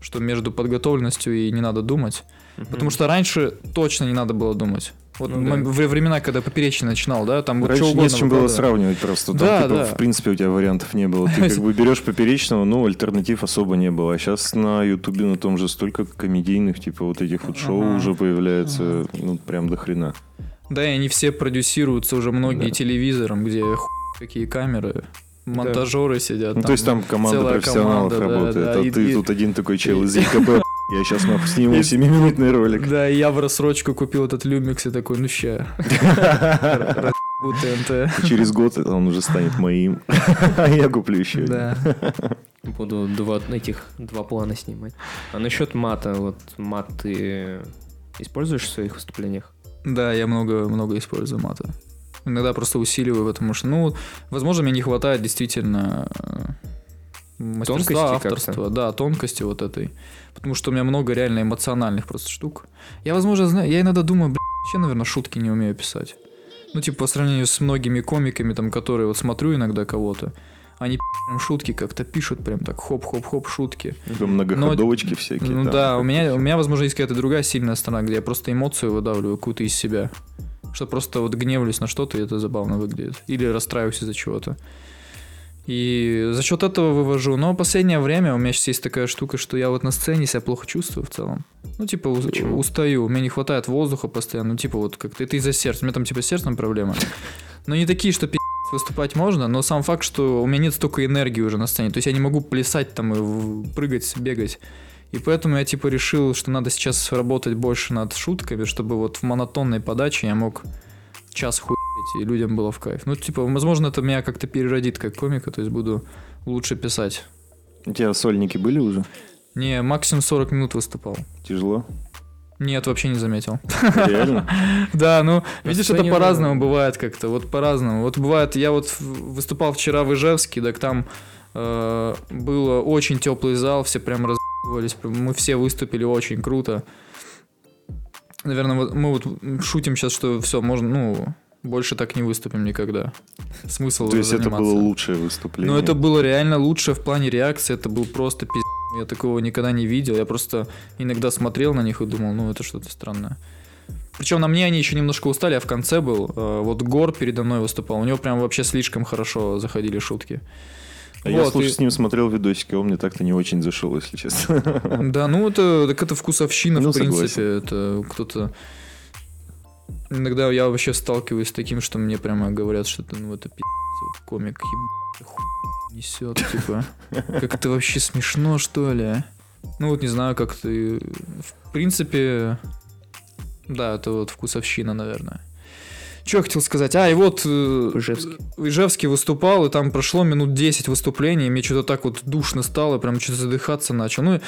что между подготовленностью и не надо думать. Потому что раньше точно не надо было думать. Вот Ну да. времена, когда поперечный начинал, да, там Раньше что не угодно с чем было сравнивать просто. Там, Да, типа, да. в принципе, у тебя вариантов не было. Ты как бы берешь поперечного, ну, альтернатив особо не было. А сейчас на Ютубе на том же столько комедийных, типа, вот этих вот шоу Ага. уже появляется, ну, прям до хрена. Да, и они все продюсируются уже многие Да. телевизором, где хуй какие камеры, монтажеры сидят. Ну, то есть там команда профессионалов команда, да, работает, да, а и- ты и- тут один такой чел из <laughs> ЕКП. Я сейчас нахуй сниму 7-минутный ролик. Да, и я в рассрочку купил этот люмикс и такой, ну ща. <laughs> ТНТ. Через год он уже станет моим. А <laughs> я куплю еще. Да. <laughs> Буду два этих два плана снимать. А насчет мата, вот мат ты используешь в своих выступлениях? Да, я много, много использую мата. Иногда просто усиливаю, потому что, ну, возможно, мне не хватает действительно э, мастерства, Тонкости авторства, да, тонкости вот этой. Потому что у меня много реально эмоциональных просто штук. Я, возможно, знаю, я иногда думаю, блин, вообще, наверное, шутки не умею писать. Ну, типа, по сравнению с многими комиками, там, которые вот смотрю иногда кого-то, они прям шутки как-то пишут, прям так хоп-хоп-хоп шутки. Типа Многоходовочки всякие. Ну там. да, у меня, у меня, возможно, есть какая-то другая сильная сторона, где я просто эмоцию выдавливаю какую-то из себя. Что просто вот гневлюсь на что-то, и это забавно выглядит. Или расстраиваюсь из-за чего-то. И за счет этого вывожу. Но в последнее время у меня сейчас есть такая штука, что я вот на сцене себя плохо чувствую в целом. Ну, типа, у- Почему? устаю. Мне не хватает воздуха постоянно. Ну, типа, вот как-то это из-за сердца. У меня там, типа, с сердцем проблемы. Но не такие, что пи*** выступать можно, но сам факт, что у меня нет столько энергии уже на сцене. То есть я не могу плясать там и прыгать, бегать. И поэтому я типа решил, что надо сейчас работать больше над шутками, чтобы вот в монотонной подаче я мог час хуять, и людям было в кайф. Ну, типа, возможно, это меня как-то переродит как комика, то есть буду лучше писать. У тебя сольники были уже? Не, максимум 40 минут выступал. Тяжело? Нет, вообще не заметил. Реально? <laughs> Да, ну, видишь, это по-разному бывает как-то, вот по-разному. Вот бывает, я вот выступал вчера в Ижевске, так там э, было очень теплый зал, все прям разъебывались, мы все выступили очень круто. Наверное, вот мы вот шутим сейчас, что все, можно, ну, больше так не выступим никогда. Смысл То есть это было лучшее выступление? Ну, это было реально лучше в плане реакции, это был просто пиздец. Я такого никогда не видел. Я просто иногда смотрел на них и думал, ну, это что-то странное. Причем на мне они еще немножко устали, а в конце был. э, Вот Гор передо мной выступал. У него прям вообще слишком хорошо заходили шутки. А я, Вот, слушай, и- с ним смотрел видосики, он мне так-то не очень зашел, если честно. Да, ну это, так это вкусовщина, Ну, в принципе. согласен. Это кто-то... Иногда я вообще сталкиваюсь с таким, что мне прямо говорят, что это, ну, это пи***ц, вот комик еб... хуй несет, типа. Как это вообще смешно, что ли? а? Ну вот не знаю, как ты... В принципе, да, это вот вкусовщина, наверное. Что я хотел сказать? А, и вот... э, Ижевский. в Ижевске выступал, и там прошло минут 10 выступлений, и мне что-то так вот душно стало, прям что-то задыхаться начал. Ну,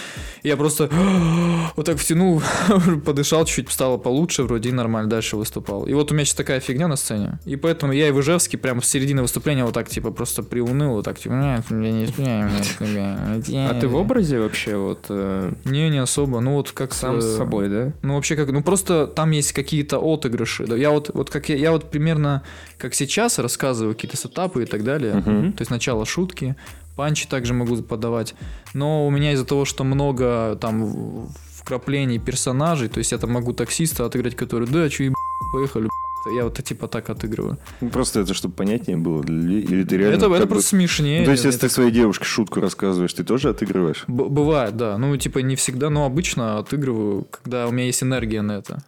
я просто <gasps> вот так втянул, <laughs> подышал чуть-чуть, стало получше, вроде и нормально, дальше выступал. И вот у меня сейчас такая фигня на сцене, и поэтому я и в Ижевске прям в середине выступления вот так, типа, просто приуныл, вот так, типа, «Нет, я не успею, нет, я- А ты в образе вообще вот э, Не, не особо, ну вот как... сам с собой, да? ну, вообще как, ну просто там есть какие-то отыгрыши. Я вот, вот как я, я вот примерно как сейчас рассказываю какие-то сетапы и так далее. Мгм. То есть начало шутки, панчи также могу подавать. Но у меня из-за того, что много там вкраплений персонажей, то есть я там могу таксиста отыграть, который, да, че поехали, б***ь». я вот типа так отыгрываю. Ну, Просто это, чтобы понятнее было. Или ты реально... это это бы- просто смешнее. Ну, То есть, если ты своей девушке шутку рассказываешь, ты тоже отыгрываешь? Б- бывает, да. Ну, типа, не всегда, но обычно отыгрываю, когда у меня есть энергия на это.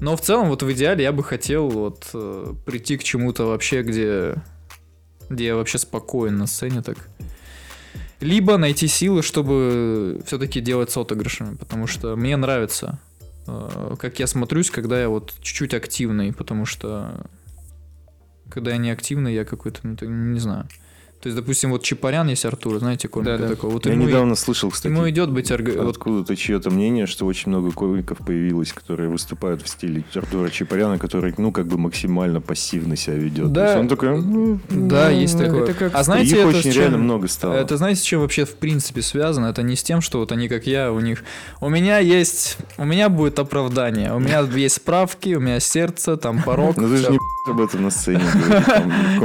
Но в целом, вот в идеале я бы хотел вот э, прийти к чему-то вообще, где, где я вообще спокоен на сцене так. Либо найти силы, чтобы все-таки делать с отыгрышами, потому что мне нравится. э, как я смотрюсь, когда я вот чуть-чуть активный, потому что когда я не активный, я какой-то, ну, не знаю. То есть, допустим, вот Чапарян есть Артур, знаете, комика Да-да. такой. Вот Я ему, и- недавно слышал, кстати, ему идет быть вот откуда-то чье-то мнение, что очень много комиков появилось, которые выступают в стиле Артура Чапаряна, который, ну, как бы максимально пассивно себя ведет. Да. То есть он такой... ну, Да, есть ну, такое. это как- А знаете, их это очень чем- реально много стало. Это знаете, с чем вообще в принципе связано? Это не с тем, что вот они как я, у них... У меня есть... У меня будет оправдание. У меня есть справки, у меня сердце, там порог. Ну ты же не об этом на сцене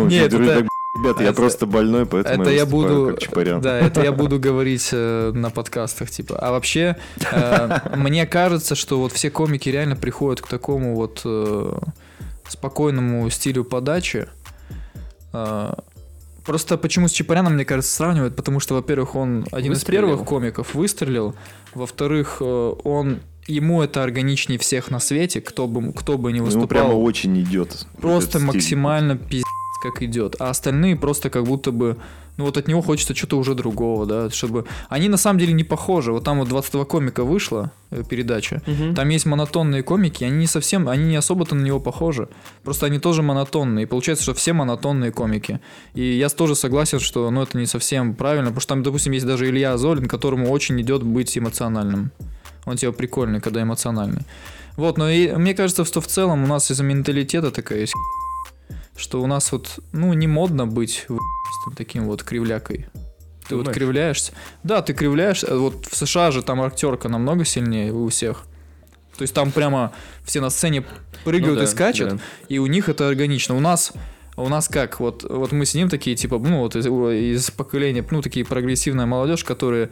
Нет, это- Ребята, я это- просто больной, поэтому Это я выступаю буду... как Чапарян. Да, это я буду говорить э, на подкастах, типа. А вообще, э, <laughs> мне кажется, что вот все комики реально приходят к такому вот э, спокойному стилю подачи. Э, Просто почему с Чапаряном, мне кажется, сравнивают, потому что, во-первых, он один из Выстрелил. первых комиков выстрелил, во-вторых, э, он ему это органичнее всех на свете, кто бы, кто бы не Ему выступал. прямо очень идет. Просто максимально пиздец как идет. А остальные просто как будто бы... Ну вот от него хочется что-то уже другого, да, чтобы... Они на самом деле не похожи. Вот там вот 22 комика вышла э, передача. Мгм. Там есть монотонные комики, они не совсем, они не особо-то на него похожи. Просто они тоже монотонные. И получается, что все монотонные комики. И я тоже согласен, что ну, это не совсем правильно, потому что там, допустим, есть даже Илья Азолин, которому очень идет быть эмоциональным. Он типа прикольный, когда эмоциональный. Вот, но и мне кажется, что в целом у нас из-за менталитета такая есть что у нас вот, ну, не модно быть таким вот кривлякой. Ты вот кривляешься. Да, ты кривляешься. Вот в США же там актерка намного сильнее у всех. То есть там прямо все на сцене прыгают Ну да, и скачут, да. и у них это органично. У нас у нас как? Вот, вот мы сидим такие, типа, ну, вот из, из поколения, ну, такие прогрессивная молодежь, которые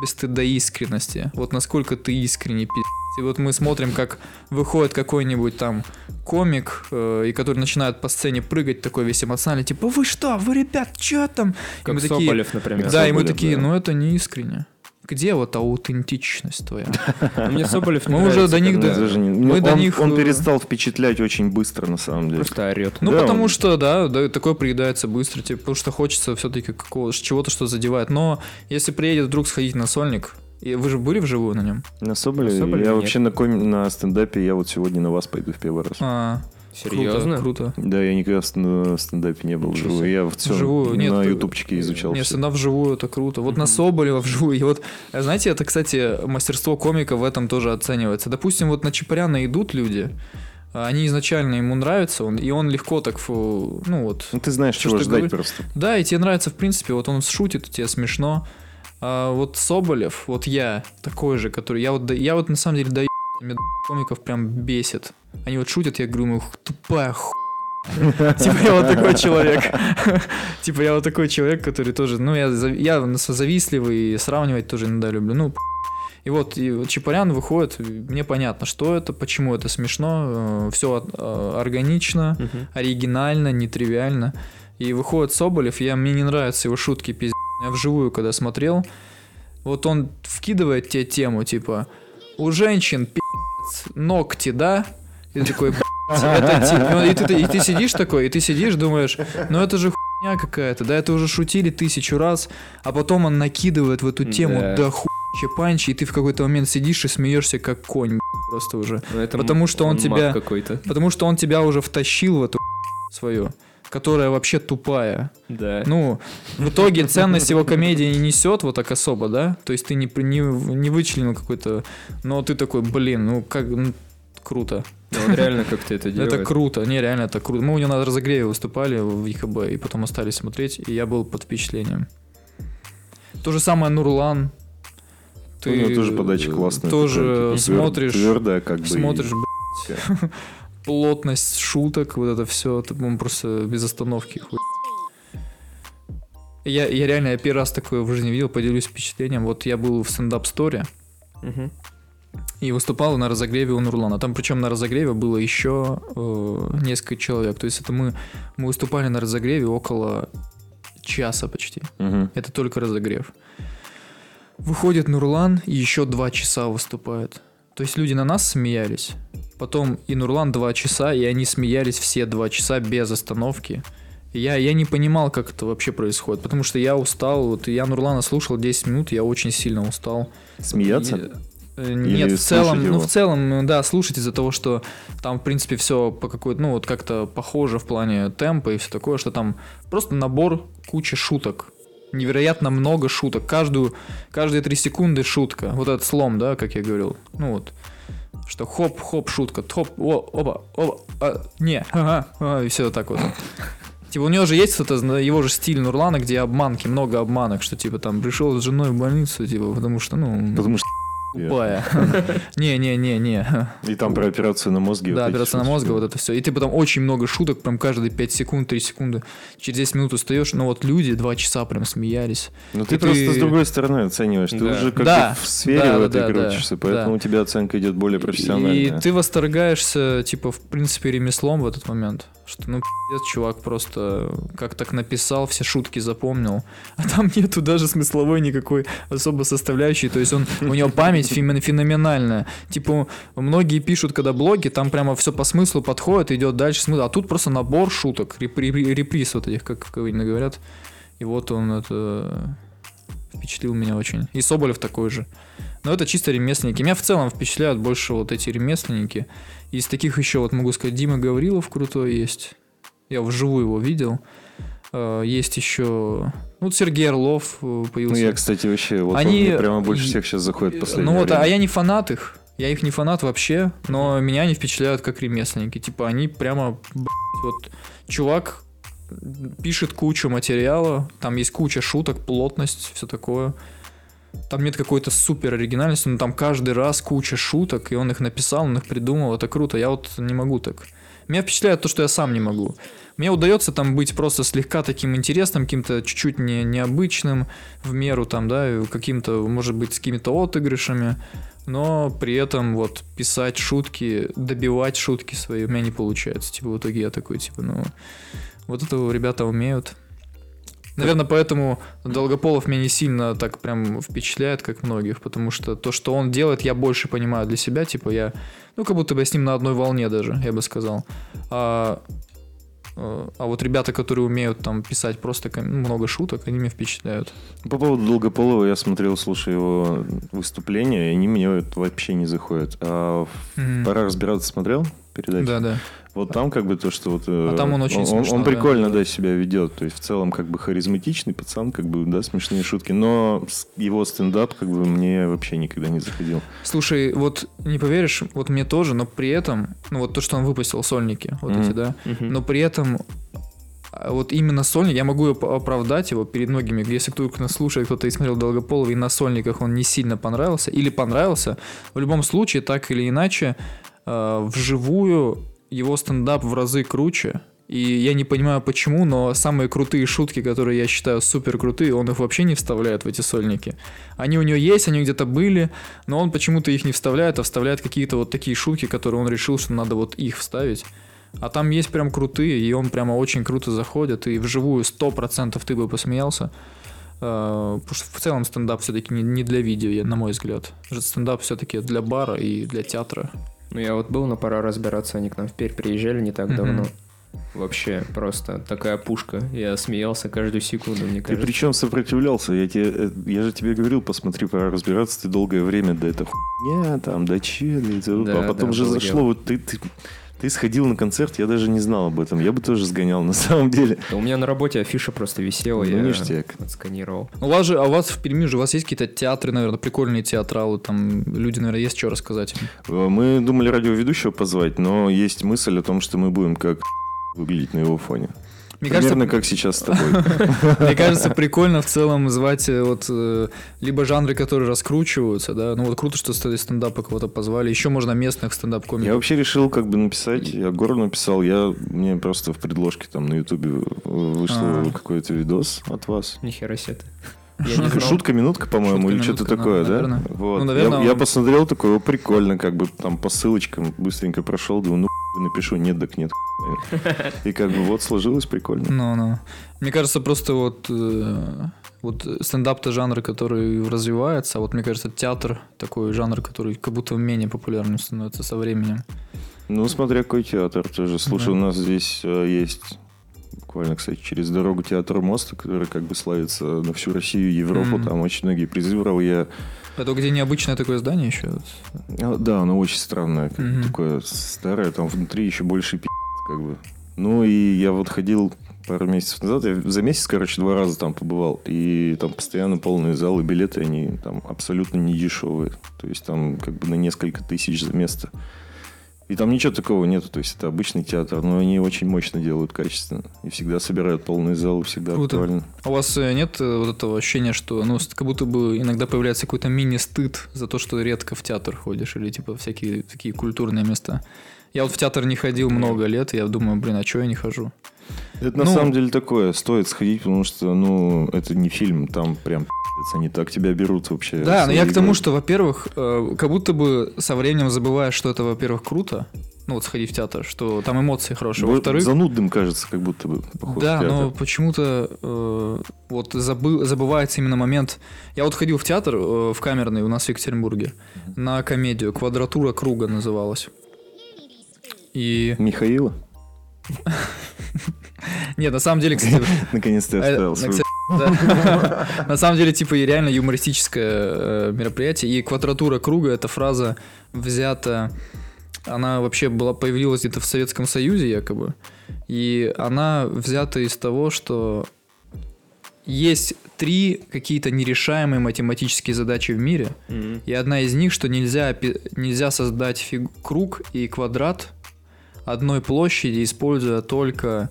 без стыда искренности. Вот насколько ты искренне пи***. И вот мы смотрим, как выходит какой-нибудь там комик, э, и который начинает по сцене прыгать такой весь эмоциональный, типа, вы что, вы, ребят, что там? И Как мы такие, Соболев, например. да, и мы Соболев, такие, да. ну это не искренне. Где вот аутентичность твоя? <laughs> Мне Соболев не Мы уже до них Мы ну, до он, них, он э, перестал впечатлять очень быстро, на самом деле. Просто орет. Ну, потому что, да, да, такое приедается быстро, типа, потому что хочется все-таки чего-то, что задевает. Но если приедет вдруг сходить на сольник, и вы же были вживую на нем? На Соболеве я нет. вообще на стендапе, я вот сегодня на вас пойду в первый раз. А, Серьезно? Круто, круто. Да, я никогда в ст- на стендапе не был вживую. Я в целом Вживую, нет, на ютубчике изучал Нет, стендап вживую, это круто. Вот на Мгм. Соболева вживую. И вот, знаете, это, кстати, мастерство комика в этом тоже оценивается. Допустим, вот на Чапаряна идут люди, они изначально ему нравятся, он, и он легко так, фу, ну вот, Ну, ты знаешь, чего ты ждать говоришь? просто. Да, и тебе нравится, в принципе, вот он шутит, тебе смешно. А вот Соболев, вот я такой же, который... Я вот, я вот на самом деле даю комиков прям бесит. Они вот шутят, я говорю, ну тупая ху... <laughs> Типа я вот такой человек. <laughs> Типа я вот такой человек, который тоже... Ну, я я завистливый, и сравнивать тоже иногда люблю. Ну, и вот, и Чапарян выходит, мне понятно, что это, почему это смешно, все органично, Мгм. оригинально, нетривиально. И выходит Соболев, я, мне не нравятся его шутки, пиздец. Я вживую, когда смотрел, вот он вкидывает тебе тему, типа, у женщин, пиздец, ногти, да? И ты такой, «Блядь, это ти-» ну, и, ты, и ты сидишь такой, и ты сидишь, думаешь, ну это же хуйня какая-то, да, это уже шутили тысячу раз, а потом он накидывает в эту тему Да. да хуй панчи, и ты в какой-то момент сидишь и смеешься как конь, просто уже. Ну, это Потому что он тебя-. Потому что он тебя уже втащил в эту свою, которая вообще тупая. Да. Ну, в итоге ценность его комедии не несет вот так особо, да? То есть ты не, при- не, не вычленил какой-то... Но ты такой, блин, ну как... ну, круто. Ну, вот реально как ты это <laughs> делаешь. Это круто. Не, реально это круто. Мы у него на разогреве выступали в ЕХБ, и потом остались смотреть, и я был под впечатлением. То же самое Нурлан. У него тоже подача классная. Тоже такая, типа, смотришь... Твердая, как бы. и- Смотришь, блядь, <laughs> плотность шуток, вот это все, он просто без остановки. хуй. Я, я реально, я первый раз такое в жизни видел, поделюсь впечатлением. Вот я был в стендап-сторе Мгм. и выступал на разогреве у Нурлана. Там причем на разогреве было еще э, несколько человек. То есть это мы, мы выступали на разогреве около часа почти. Мгм. Это только разогрев. Выходит Нурлан и еще два часа выступает. То есть люди на нас смеялись. Потом и Нурлан два часа, и они смеялись все два часа без остановки. И Я, я не понимал, как это вообще происходит, потому что я устал. Вот я Нурлана слушал 10 минут, я очень сильно устал. Смеяться? И- Э, Или Нет, в целом, ну его? в целом, э, да, слушать из-за того, что там, в принципе, все по какой-то, ну вот как-то похоже в плане темпа и все такое, что там просто набор куча шуток. Невероятно много шуток. Каждую, каждые три секунды шутка. Вот этот слом, да, как я говорил. Ну вот. Что хоп-хоп шутка, хоп, о, оба, оба, а, не, ага, ага, и все так вот. Типа у него же есть это, его же стиль Нурлана, где обманки, много обманок, что типа там пришел с женой в больницу, типа, потому что, ну, Потому что... тупая. Не-не-не-не. <laughs> И там про операцию на мозге. Да, операция на мозга, вот это все. И ты потом очень много шуток, прям каждые 5 секунд, 3 секунды. Через 10 минут устаешь, но вот люди 2 часа прям смеялись. Ну ты просто с другой стороны оцениваешь. Ты Да. уже как в сфере Да, в да, этой да, крутишься, поэтому у тебя оценка идет более профессиональная. И ты восторгаешься, типа, в принципе, ремеслом в этот момент. Что, ну, пиздец, чувак просто как так написал, все шутки запомнил. А там нету даже смысловой никакой особо составляющей. То есть он, у него память фемен- феноменальная. Типа, многие пишут, когда блоги, там прямо все по смыслу подходит, идет дальше смысл. А тут просто набор шуток, реп- реп- реприз вот этих, как кавычно говорят. И вот он это впечатлил меня очень. И Соболев такой же. Но это чисто ремесленники. Меня в целом впечатляют больше вот эти ремесленники. Из таких еще, вот могу сказать, Дима Гаврилов крутой есть. Я вживую его видел. Э, Есть еще... Ну, вот Сергей Орлов э, Ну появился. я, кстати, вообще, вот Они- он мне прямо больше всех сейчас заходит в последнее Ну вот, время. а я не фанат их. Я их не фанат вообще, но меня они впечатляют как ремесленники. Типа они прямо, вот чувак пишет кучу материала, там есть куча шуток, плотность, все такое. Там нет какой-то супер оригинальности, но там каждый раз куча шуток, и он их написал, он их придумал, это круто. Я вот не могу так. Меня впечатляет то, что я сам не могу. Мне удается там быть просто слегка таким интересным, каким-то чуть-чуть не, необычным, в меру там, да, каким-то, может быть, с какими-то отыгрышами, но при этом вот писать шутки, добивать шутки свои у меня не получается. Типа в итоге я такой, типа, ну, вот это ребята умеют. Наверное, поэтому Долгополов меня не сильно так прям впечатляет, как многих, потому что то, что он делает, я больше понимаю для себя, типа я, ну, как будто бы я с ним на одной волне даже, я бы сказал. А, э, а вот ребята, которые умеют там писать просто ну, много шуток, они меня впечатляют. По поводу Долгополова я смотрел, слушай его выступления, и они мне вообще не заходят. А Мгм. «Пора разбираться» смотрел передачу? Да, да. Вот там как бы то, что вот... э, А там он очень он, смешно, Он да. прикольно, да. себя ведет. То есть в целом как бы харизматичный пацан, как бы, да, смешные шутки. Но его стендап как бы мне вообще никогда не заходил. Слушай, вот не поверишь, вот мне тоже, но при этом, ну вот то, что он выпустил сольники, вот Мгм. эти, да, Мгм. но при этом а, вот именно сольник, я могу оп- оправдать его перед многими, если кто-то нас слушает, кто-то и смотрел Долгополова, и на сольниках он не сильно понравился, или понравился, в любом случае, так или иначе, э, вживую его стендап в разы круче, и я не понимаю почему, но самые крутые шутки, которые я считаю супер крутые, он их вообще не вставляет в эти сольники. Они у него есть, они где-то были, но он почему-то их не вставляет, а вставляет какие-то вот такие шутки, которые он решил, что надо вот их вставить. А там есть прям крутые, и он прямо очень круто заходит, и вживую 100% ты бы посмеялся. Э, Потому что в целом стендап все-таки не, для видео, на мой взгляд. Стендап все-таки для бара и для театра. Ну, я вот был, но пора разбираться, они к нам в Перь приезжали не так давно. Вообще, просто такая пушка. Я смеялся каждую секунду, мне Ты кажется. причем сопротивлялся? Я, тебе, э, я же тебе говорил, посмотри, пора разбираться. Ты долгое время, да это хуйня, там, да че, да а потом да, же зашло, дело. вот ты, ты, ты сходил на концерт, я даже не знал об этом. Я бы тоже сгонял, на самом деле. Да у меня на работе афиша просто висела, Ну, я ништяк. отсканировал. У вас же, а у вас в Перми же, у вас есть какие-то театры, наверное, прикольные театралы, там люди, наверное, есть что рассказать. Э, Мы думали радиоведущего позвать, но есть мысль о том, что мы будем как <laughs> выглядеть на его фоне. Мне Примерно кажется, как сейчас с тобой. <laughs> Мне кажется, прикольно в целом звать э, вот э, либо жанры, которые раскручиваются, да. Ну вот круто, что стендапа кого-то позвали. Еще можно местных Я стендап-комиков. вообще решил как бы написать, я Гору написал, я мне просто в предложке там на Ютубе вышло А. какой-то видос от вас. Нихера себе ты. Я <laughs> знал. Шутка минутка, по-моему, или что-то такое, да? наверное. Вот. Ну, наверное, я, я он- посмотрел такое, прикольно, как бы там по ссылочкам быстренько прошел, думаю, ну напишу, нет, так нет. <laughs> И как бы вот сложилось прикольно. Ну, ну. Мне кажется, просто вот, э, вот стендап-то жанр, который развивается, а вот мне кажется, театр такой жанр, который как будто менее популярным становится со временем. Ну, смотря какой театр тоже. Слушай, Да. у нас здесь э, есть буквально, кстати, через дорогу театр Моста, который как бы славится на всю Россию и Европу. Мгм. Там очень многие призы брал. Я Это где необычное такое здание еще? А, Да, оно очень странное, Мгм. такое старое, там внутри еще больше пи***, как бы. Ну и я вот ходил пару месяцев назад, я за месяц, короче, два раза там побывал, и там постоянно полные залы, билеты, они там абсолютно не дешевые, то есть там как бы на несколько тысяч за место. И там ничего такого нету, то есть это обычный театр, но они очень мощно делают, качественно, и всегда собирают полные залы, всегда Круто. актуально. А у вас э, нет э, вот этого ощущения, что, ну, как будто бы иногда появляется какой-то мини-стыд за то, что редко в театр ходишь, или, типа, всякие такие культурные места? Я вот в театр не ходил много лет, и я думаю, блин, а что я не хожу? Это на Ну- самом деле такое, стоит сходить, потому что, ну, это не фильм, там прям они так тебя берут вообще. Да, но я к тому, что, во-первых, э, как будто бы со временем забываешь, что это, во-первых, круто, ну, вот сходить в театр, что там эмоции хорошие. Вот Во-вторых, занудным кажется, как будто бы поход Да, но почему-то э, вот забы- забывается именно момент. Я вот ходил в театр э, в камерный у нас в Екатеринбурге на комедию «Квадратура круга» называлась. И Михаила? <laughs> нет, на самом деле, кстати, <laughs> Наконец-то я э, вставил <laughs> на- самом деле, типа, и реально юмористическое э, мероприятие. И «Квадратура круга» — эта фраза взята... Она вообще была, появилась где-то в Советском Союзе якобы. И она взята из того, что есть три какие-то нерешаемые математические задачи в мире. И одна из них, что нельзя, нельзя создать фиг- круг и квадрат одной площади, используя только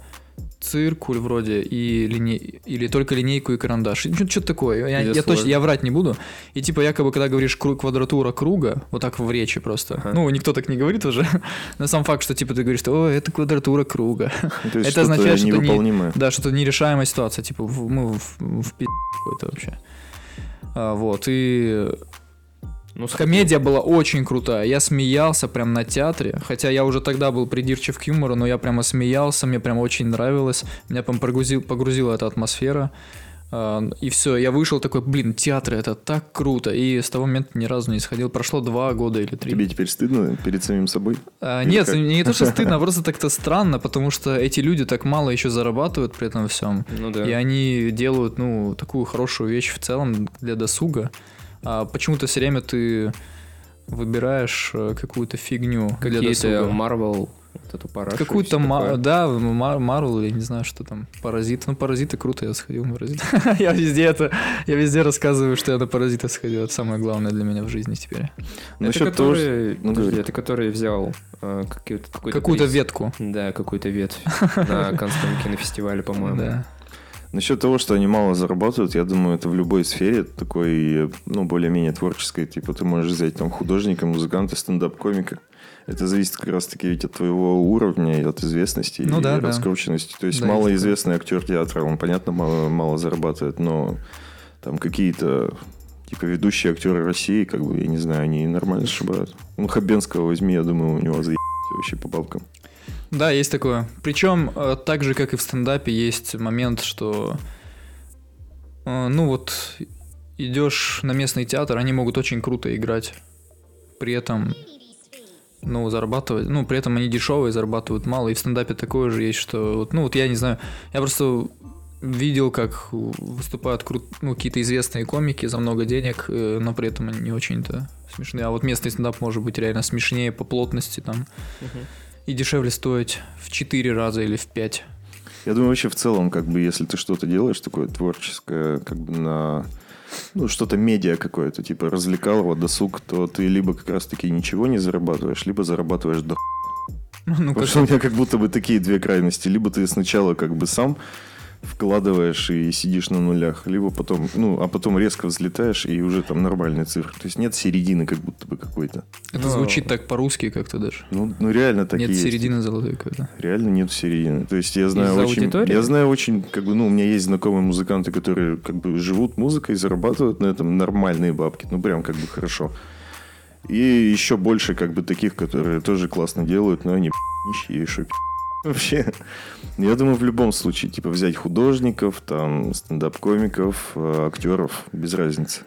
циркуль вроде и линей... или только линейку и карандаш. Ну, Что-то такое. Я, я точно я врать не буду. И типа якобы, когда говоришь кру- квадратура круга, вот так в речи просто. Ага. Ну, никто так не говорит уже. <laughs> Но сам факт, что типа ты говоришь, что «О, это квадратура круга. Ну, То <laughs> есть это что-то означает, что ты не-. Да, что-то нерешаемая ситуация, типа в, мы в, в пи*** какой-то вообще. А, вот, и Ну, комедия была очень крутая. Я смеялся прям на театре, хотя я уже тогда был придирчив к юмору, но я прямо смеялся, мне прям очень нравилось. Меня прям погрузил, погрузила эта атмосфера. А, И все, я вышел такой, блин, театры это так круто. И с того момента ни разу не сходил. Прошло два года или три. Тебе теперь стыдно перед самим собой? А, Или нет, как? не то, что <laughs> стыдно, а просто так-то странно, потому что эти люди так мало еще зарабатывают при этом всем. Ну да. И они делают, ну, такую хорошую вещь в целом для досуга. А почему-то все время ты выбираешь э, какую-то фигню Какие-то. Marvel, вот эту парашу. Какую-то, ма- да, Марвел, я не знаю, что там, Паразит. Ну, Паразиты круто, я сходил на Паразит. <laughs> Я везде это, я везде рассказываю, что я на Паразита сходил. Это самое главное для меня в жизни теперь. Это того, что- который, Ну, подожди, это который взял э, какой-то Какую-то приз. ветку. Да, какую-то ветвь <laughs> на Канском кинофестивале, по-моему. Да. Насчет того, что они мало зарабатывают, я думаю, это в любой сфере такой, ну, более-менее творческой. Типа ты можешь взять там художника, музыканта, стендап-комика. Это зависит как раз-таки ведь от твоего уровня и от известности Ну и да, да. раскрученности. То есть Да, малоизвестный актер театра, он, понятно, мало, мало зарабатывает, но там какие-то типа ведущие актеры России, как бы, я не знаю, они нормально сшибают. Ну, Хабенского возьми, я думаю, у него заеб вообще по бабкам. Да, есть такое. Причем, э, так же, как и в стендапе, есть момент, что, э, ну вот, идешь на местный театр, они могут очень круто играть, при этом, ну, зарабатывать, ну, при этом они дешевые, зарабатывают мало, и в стендапе такое же есть, что, вот, ну, вот я не знаю, я просто видел, как выступают крут, ну, какие-то известные комики за много денег, э, но при этом они не очень-то смешные. А вот местный стендап может быть реально смешнее по плотности там Мгм. И дешевле стоить в 4 раза или в 5. Я думаю, вообще в целом, как бы, если ты что-то делаешь такое творческое, как бы на ну, что-то медиа какое-то, типа развлекалово, досуг, то ты либо как раз-таки ничего не зарабатываешь, либо зарабатываешь до Ну, Потому как что у меня как будто бы такие две крайности. Либо ты сначала как бы сам вкладываешь и сидишь на нулях, либо потом, ну, а потом резко взлетаешь и уже там нормальные цифры. То есть нет середины как будто бы какой-то. это Ну, звучит так по-русски как-то даже. Ну, ну реально такие Нет есть. середины золотой какой-то. Реально нет середины. То есть я знаю Из-за очень... аудитории? Я знаю очень, как бы, ну, у меня есть знакомые музыканты, которые как бы живут музыкой, зарабатывают на этом нормальные бабки. Ну, прям как бы хорошо. И еще больше как бы таких, которые тоже классно делают, но они нищие и шо Вообще, я думаю, в любом случае, типа, взять художников, там, стендап-комиков, э, актеров, без разницы.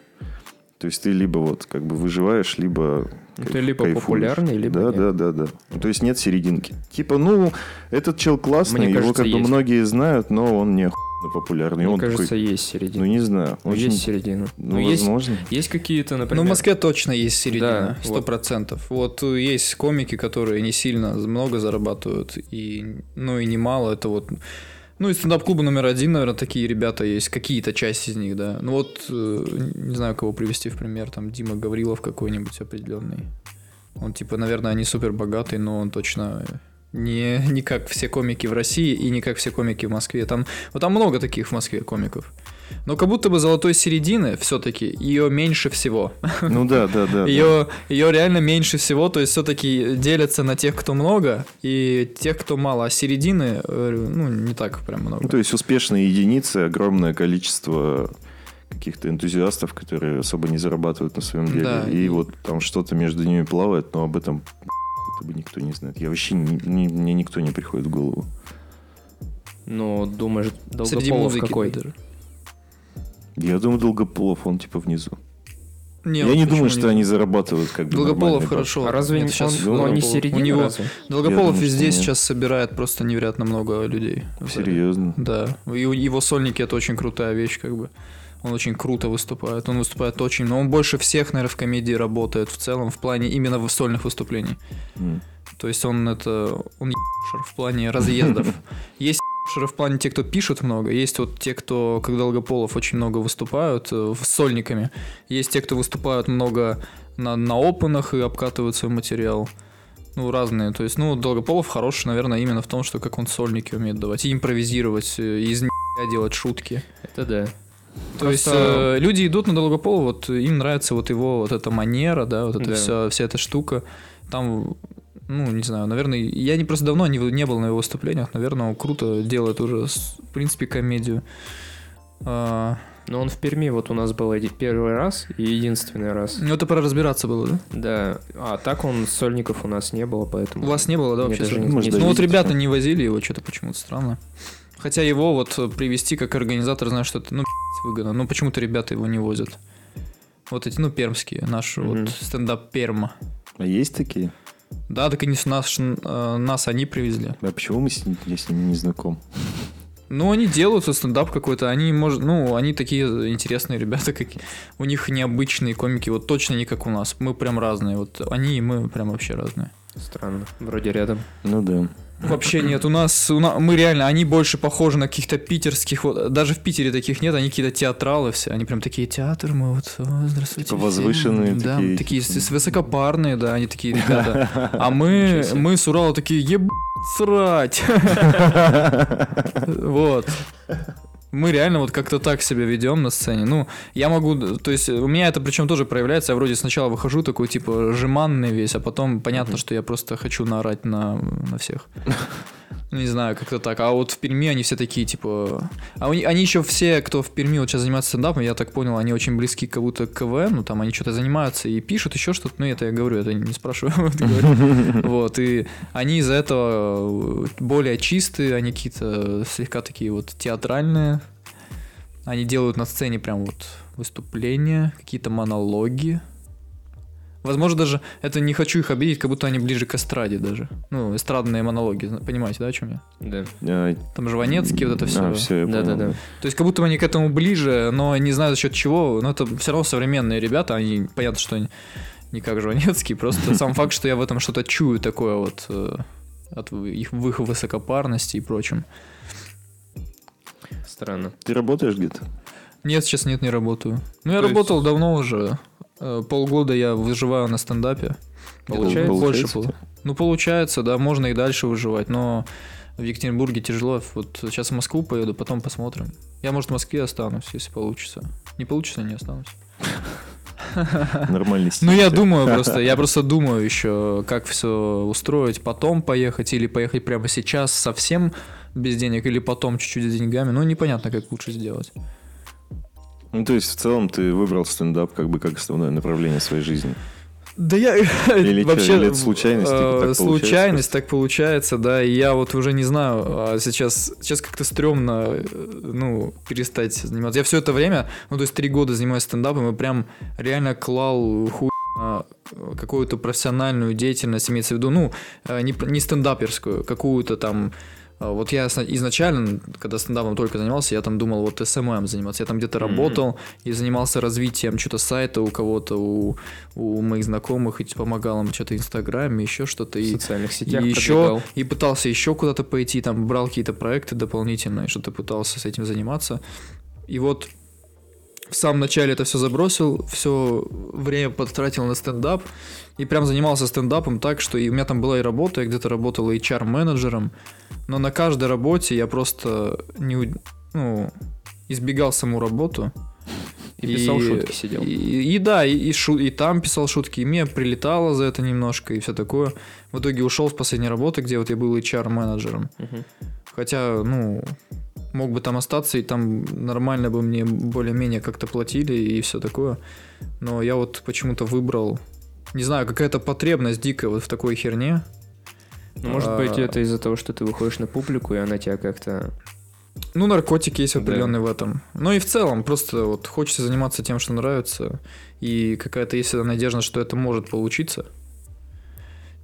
То есть ты либо вот как бы выживаешь, либо Ну, ты либо кайфуешь. популярный, либо Да, нет. да, да, да. Ну, То есть нет серединки. Типа, ну, этот чел классный, Мне его кажется, как бы есть. многие знают, но он не охуенный. Популярный. Мне он кажется, такой, есть ну середина. не знаю. Ну, очень- есть середина. Ну, есть, возможно. есть какие-то, например... Ну, в Москве точно есть середина, Да, сто вот. процентов. Вот э, есть комики, которые не сильно много зарабатывают, и, ну, и немало, это вот... Ну, и стендап-клуба номер один, наверное, такие ребята есть, какие-то часть из них, да. Ну, вот, э, не знаю, кого привести в пример, там, Дима Гаврилов какой-нибудь определенный. Он, типа, наверное, не супер богатый, но он точно не, не как все комики в России и не как все комики в Москве. Там, вот там много таких в Москве комиков. Но как будто бы золотой середины все-таки ее меньше всего. Ну да, да, да. да. Ее, ее реально меньше всего, то есть все-таки делятся на тех, кто много, и тех, кто мало, а середины, э, ну, не так прям много. Ну, то есть успешные единицы, огромное количество каких-то энтузиастов, которые особо не зарабатывают на своем деле. Да, и- вот там что-то между ними плавает, но об этом будто бы никто не знает. Я вообще, не- не- мне никто не приходит в голову. Ну, думаешь, Среди Долгополов музыки какой? даже. Я думаю, Долгополов, он типа внизу. Не, Я не думаю, что они зарабатывают как бы Долгополов хорошо. А разве Нет, он, щас он, он не Долгополов. середина У него разве? Долгополов думаю, везде нет. сейчас собирает просто невероятно много людей. Серьезно. Да. И его сольники это очень крутая вещь, как бы. Он очень круто выступает. Он выступает очень, но он больше всех, наверное, в комедии работает в целом, в плане именно в сольных выступлений. М. То есть он это... Он в плане разъездов. <laughs> Есть в плане те, кто пишут много. Есть вот те, кто, как Долгополов, очень много выступают э, с сольниками. Есть те, кто выступают много на, на опенах и обкатывают свой материал. Ну, разные. То есть, ну, Долгополов хорош, наверное, именно в том, что как он сольники умеет давать. И импровизировать, э, и из нихуя делать шутки. Это да. То есть Просто- э, люди идут на Долгополова, вот им нравится вот его вот эта манера, да, вот эта Да. вся, вся эта штука. Там, ну, не знаю, наверное, я не просто давно не, не был на его выступлениях, наверное, он круто делает уже, в принципе, комедию. А, Но он в Перми вот у нас был один- первый раз и единственный раз. ну, это пора разбираться было, да? Да. А так он сольников у нас не было, поэтому... У вас не было, да, вообще? даже не- Ну, вот ребята не возили его, что-то почему-то странно. Хотя его вот привести как организатор, знаю, что это, ну, выгодно. Но почему-то ребята его не возят. Вот эти, ну, пермские, наш Мгм. вот стендап Перма. А есть такие? Да, так они с нас, э, нас они привезли. А почему мы с ним, я с ними не знаком? Ну, они делают стендап какой-то, они, может, ну, они такие интересные ребята, какие. У них необычные комики, вот точно не как у нас. Мы прям разные, вот они и мы прям вообще разные. Странно. Вроде рядом. Ну да. Вообще нет, у нас, у на- мы реально, они больше похожи на каких-то питерских, вот, даже в Питере таких нет, они какие-то театралы все, они прям такие театр, мы вот, «О, здравствуйте. Типа всем». возвышенные да, такие, такие, с- высокопарные, да, они такие <laughs> ребята. А мы, мы с Урала такие, ебать, срать. <laughs> Вот. Мы реально вот как-то так себя ведем на сцене. Ну, я могу, то есть у меня это причем тоже проявляется. Я вроде сначала выхожу такой типа жеманный весь, а потом понятно, что я просто хочу наорать на, на всех. <laughs> Не знаю, как-то так. А вот в Перми они все такие, типа... А они, они еще все, кто в Перми вот сейчас занимается стендапом, я так понял, они очень близки как будто к КВН, ну там они что-то занимаются и пишут еще что-то, ну это я говорю, это не спрашиваю, <laughs> <laughs> вот и они из-за этого более чистые, они какие-то слегка такие вот театральные. Они делают на сцене прям вот выступления, какие-то монологи. Возможно, даже это не хочу их обидеть, как будто они ближе к эстраде даже. Ну, эстрадные монологи, понимаете, да, о чем я? Да. А, Там Жванецкий, вот это все. А, все, я понял. Да-да-да. То есть как будто они к этому ближе, но не знаю за счет чего. Но это все равно современные ребята, они, понятно, что они не как Жванецкий, <laughs> просто сам факт, что я в этом что-то чую такое вот э, от их, в их высокопарности и прочем. Странно. Ты работаешь где-то? Нет, сейчас нет, не работаю. Ну, я То есть- работал давно уже. Э, Полгода я выживаю на стендапе. Получается? больше Получается тебя? Ну, получается, да, можно и дальше выживать, но в Екатеринбурге тяжело. Вот сейчас в Москву поеду, потом посмотрим. Я, может, в Москве останусь, если получится. Не получится, не останусь. Нормальный стиль. Ну, я думаю просто, я просто думаю еще, как все устроить, потом поехать или поехать прямо сейчас совсем без денег, или потом чуть-чуть с деньгами. Ну, непонятно, как лучше сделать. Ну, то есть, в целом, ты выбрал стендап как бы как основное направление своей жизни. Да я <laughs> Или вообще или это случайность, типа, так э, получается случайность так получается, да. И я вот уже не знаю, а сейчас сейчас как-то стрёмно, э, ну перестать заниматься. Я все это время, ну то есть три года занимаюсь стендапом и прям реально клал хуй на какую-то профессиональную деятельность, имеется в виду, ну, э, не, не стендаперскую, какую-то там Вот я изначально, когда стендапом только занимался, я там думал вот SMM заниматься. Я там где-то Мгм. работал и занимался развитием что-то сайта у кого-то, у, у моих знакомых, и помогал им что-то в Инстаграме, еще что-то. В И, социальных сетях и еще и пытался еще куда-то пойти, там брал какие-то проекты дополнительные, что-то пытался с этим заниматься. И вот в самом начале это все забросил, все время потратил на стендап и прям занимался стендапом так, что и у меня там была и работа, я где-то работал HR-менеджером, но на каждой работе я просто не, ну, избегал саму работу. И писал шутки, сидел. И, и да, и, и, шу- и там писал шутки, и мне прилетало за это немножко, и все такое. В итоге ушел с последней работы, где вот я был HR-менеджером. Мгм. Хотя, ну, мог бы там остаться, и там нормально бы мне более-менее как-то платили и все такое. Но я вот почему-то выбрал, не знаю, какая-то потребность дикая вот в такой херне. Ну, Может А. быть, это из-за того, что ты выходишь на публику, и она тебя как-то... Ну, наркотики есть Да. определенные в этом. Ну и в целом, просто вот хочется заниматься тем, что нравится. И какая-то есть надежда, что это может получиться.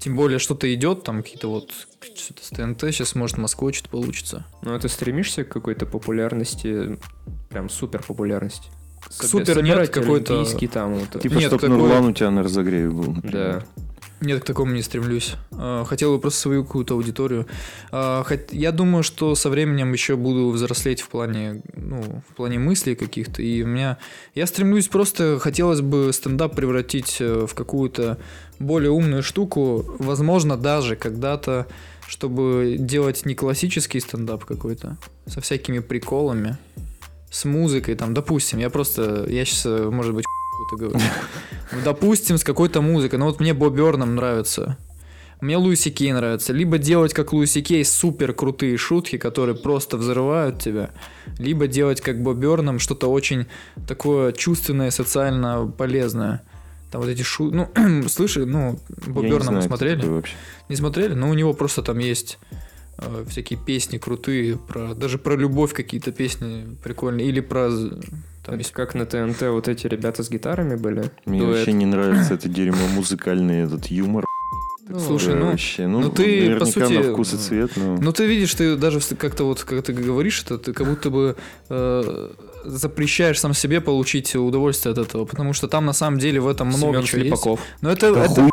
Тем более что-то идет, там какие-то вот что-то с ТНТ, сейчас может Москвой что-то получится. Ну, а ты стремишься к какой-то популярности, прям супер популярности? Супер нет, какой-то- там вот. Типа, Нет, чтоб такое- Нурлан у тебя на разогреве был. например. Да. Нет, к такому не стремлюсь. А, Хотел бы просто свою какую-то аудиторию. А, Я думаю, что со временем еще буду взрослеть в плане, ну, в плане мыслей каких-то. И у меня... Я стремлюсь просто... Хотелось бы стендап превратить э, в какую-то более умную штуку. Возможно, даже когда-то, чтобы делать не классический стендап какой-то, со всякими приколами, с музыкой, там, допустим, я просто... Я сейчас, может быть, <laughs> какую-то говорю. Допустим, с какой-то музыкой. Ну вот мне Боб Бёрнам нравится. Мне Луиси Кей нравится. Либо делать как Луиси Кей супер крутые шутки, которые просто взрывают тебя. Либо делать как Боб Бёрнам что-то очень такое чувственное, социально полезное. Там вот эти шутки... Ну, <clears throat> слышали, ну, Боб Я не Бёрнама знаю, кто смотрели? вообще. Не смотрели? Ну, у него просто там есть э, всякие песни крутые, про, даже про любовь какие-то песни прикольные. Или про... Там Это есть как на ТНТ вот эти ребята с гитарами были. Мне Дуэт. вообще не нравится <clears throat> это дерьмо, музыкальный этот юмор. Слушай, Да, ну, вообще, ну, ну ты, по сути, на вкус и цвет, но... Ну, ты видишь, ты даже как-то вот, когда ты говоришь это, ты как будто бы э, запрещаешь сам себе получить удовольствие от этого, потому что там на самом деле в этом много Семен чего есть. Слепаков. Но это, Да это, хуй,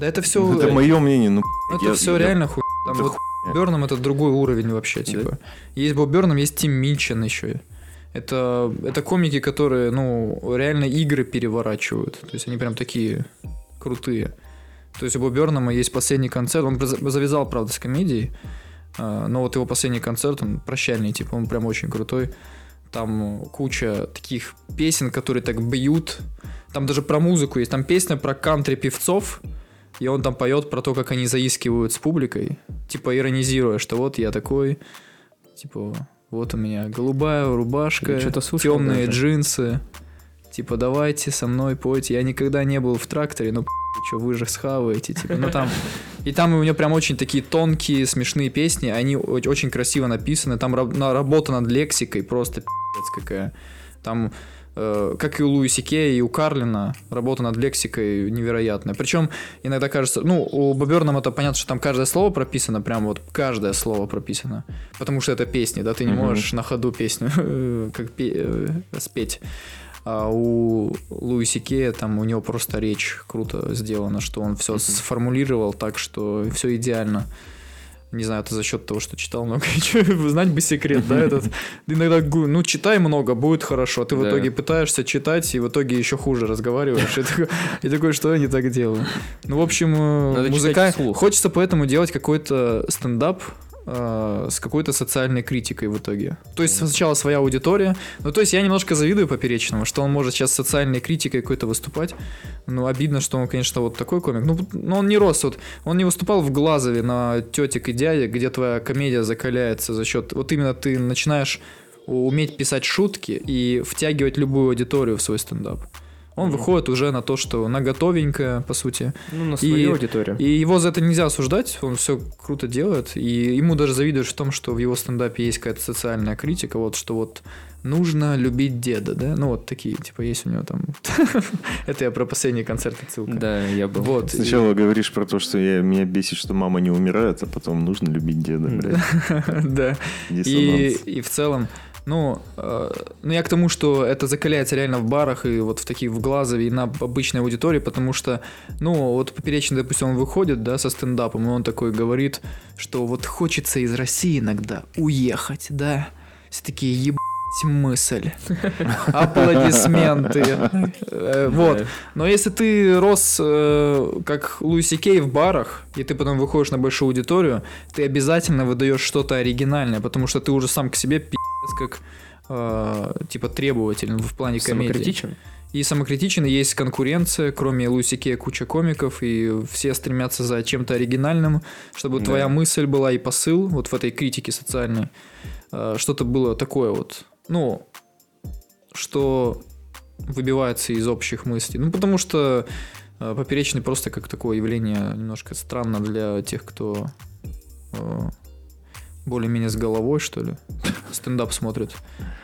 да это все, это мое мнение, ну, это я- все я- реально хуй. Там это вот Бёрнам это другой уровень вообще, типа. Есть Боб Бёрнам, есть Тим Минчен еще. Это, это комики, которые, ну, реально игры переворачивают. То есть они прям такие крутые. То есть у Боба Бёрнама есть последний концерт. Он за- завязал, правда, с комедией. а, Но вот его последний концерт, он прощальный, типа, он прям очень крутой. Там куча таких песен, которые так бьют. Там даже про музыку есть. Там песня про кантри-певцов. И он там поет про то, как они заискивают с публикой. Типа иронизируя, что вот я такой. Типа, вот у меня голубая рубашка, темные даже. джинсы. Типа, давайте со мной пойте. Я никогда не был в тракторе, но что, вы же схаваете. Типа, ну там... И там у него прям очень такие тонкие, смешные песни. Они очень красиво написаны. Там работа над лексикой просто пи***ц какая. Там, э, как и у Луиси Кея, и у Карлина, работа над лексикой невероятная. Причем иногда кажется, ну, у Боберном это понятно, что там каждое слово прописано, прям вот каждое слово прописано. Потому что это песни, да, ты не можешь на ходу песню <laughs> как э, спеть. А у Луиси Кея там у него просто речь круто сделана, что он все Мгм. сформулировал так, что все идеально. Не знаю, это за счет того, что читал много. <laughs> Знать бы секрет, да, этот. Иногда, гу- ну, читай много, будет хорошо. Ты в итоге пытаешься читать, и в итоге еще хуже разговариваешь. И такой, что я не так делаю. Ну, в общем, э, музыка... Хочется поэтому делать какой-то стендап э, с какой-то социальной критикой в итоге. То есть сначала своя аудитория. Ну, то есть я немножко завидую Поперечному, что он может сейчас социальной критикой какой-то выступать. Ну, обидно, что он, конечно, вот такой комик. Ну, но он не рос. Вот, он не выступал в Глазове на тетик и дядя, где твоя комедия закаляется за счет... Вот именно ты начинаешь уметь писать шутки и втягивать любую аудиторию в свой стендап. Он выходит уже на то, что на готовенькое, по сути. Ну, на свою И- аудиторию. И его за это нельзя осуждать, он все круто делает. И ему даже завидуешь в том, что в его стендапе есть какая-то социальная критика, вот что вот нужно любить деда, да? Ну, вот такие, типа, есть у него там... <laughs> Это я про последний концерт отсылка. Да, я был. Вот. Сначала говоришь про то, что я, меня бесит, что мама не умирает, а потом нужно любить деда, <laughs> блядь. Да. И, и в целом, ну, э, ну, я к тому, что это закаляется реально в барах и вот в таких в Глазове и на обычной аудитории, потому что, ну, вот Поперечный, допустим, он выходит, да, со стендапом, и он такой говорит, что вот хочется из России иногда уехать, да. Все такие, ебать мысль. Аплодисменты. Э, Вот. Но если ты рос э, как Луиси Кей в барах, и ты потом выходишь на большую аудиторию, ты обязательно выдаешь что-то оригинальное, потому что ты уже сам к себе пи***ц как э, типа требователен в плане комедии. Самокритичен? И самокритичен, и есть конкуренция, кроме Луиси Кея куча комиков, и все стремятся за чем-то оригинальным, чтобы Да. твоя мысль была и посыл вот в этой критике социальной, что-то было такое вот, ну, что выбивается из общих мыслей. Ну, потому что э, поперечный просто как такое явление немножко странно для тех, кто э, более-менее с головой, что ли, <coughs> стендап смотрит.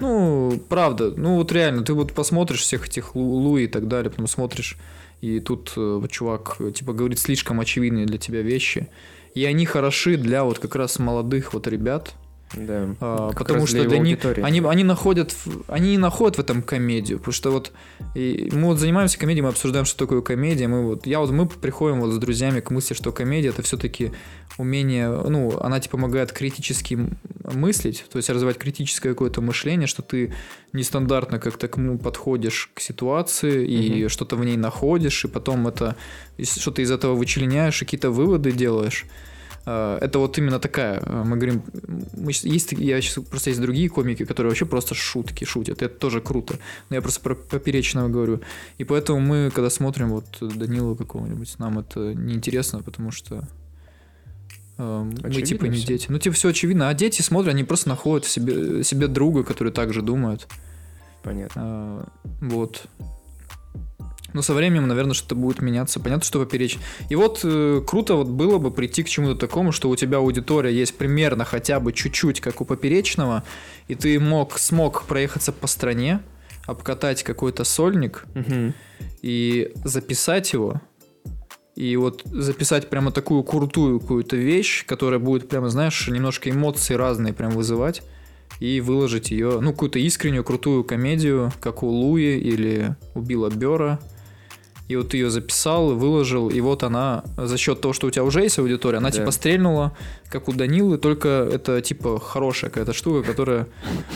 Ну, правда, ну вот реально, ты вот посмотришь всех этих Лу- Луи и так далее, потом смотришь, и тут э, чувак, э, типа, говорит слишком очевидные для тебя вещи, и они хороши для вот как раз молодых вот ребят, Да. а, потому что для для, них они, они находят они не находят в этом комедию, потому что вот и мы вот занимаемся комедией, мы обсуждаем, что такое комедия, мы вот я вот мы приходим вот с друзьями к мысли, что комедия это все-таки умение, ну она тебе помогает критически мыслить, то есть развивать критическое какое-то мышление, что ты нестандартно как-то к нему подходишь к ситуации и Мгм. что-то в ней находишь, и потом это что-то из этого вычленяешь и какие-то выводы делаешь. А, Это вот именно такая, а, мы говорим, мы есть, я сейчас просто есть другие комики, которые вообще просто шутки шутят, это тоже круто. Но я просто про поперечного говорю. И поэтому мы, когда смотрим вот Данилу какого-нибудь, нам это неинтересно, потому что э, мы Очевидно типа не всё. дети. Ну, типа, все очевидно. А дети смотрят, они просто находят в себе, себе друга, который также думает. Понятно. А, Вот. Но со временем, наверное, что-то будет меняться. Понятно, что поперечь. И вот э, круто вот было бы прийти к чему-то такому, что у тебя аудитория есть примерно хотя бы чуть-чуть, как у поперечного, и ты мог, смог проехаться по стране, обкатать какой-то сольник Мгм. и записать его. И вот записать прямо такую крутую какую-то вещь, которая будет прямо, знаешь, немножко эмоции разные прям вызывать. И выложить ее, ну, какую-то искреннюю, крутую комедию, как у Луи или у Билла Бера. И вот ты ее записал, выложил, и вот она за счет того, что у тебя уже есть аудитория, она Да. типа стрельнула, как у Данилы, только это типа хорошая какая-то штука, которая...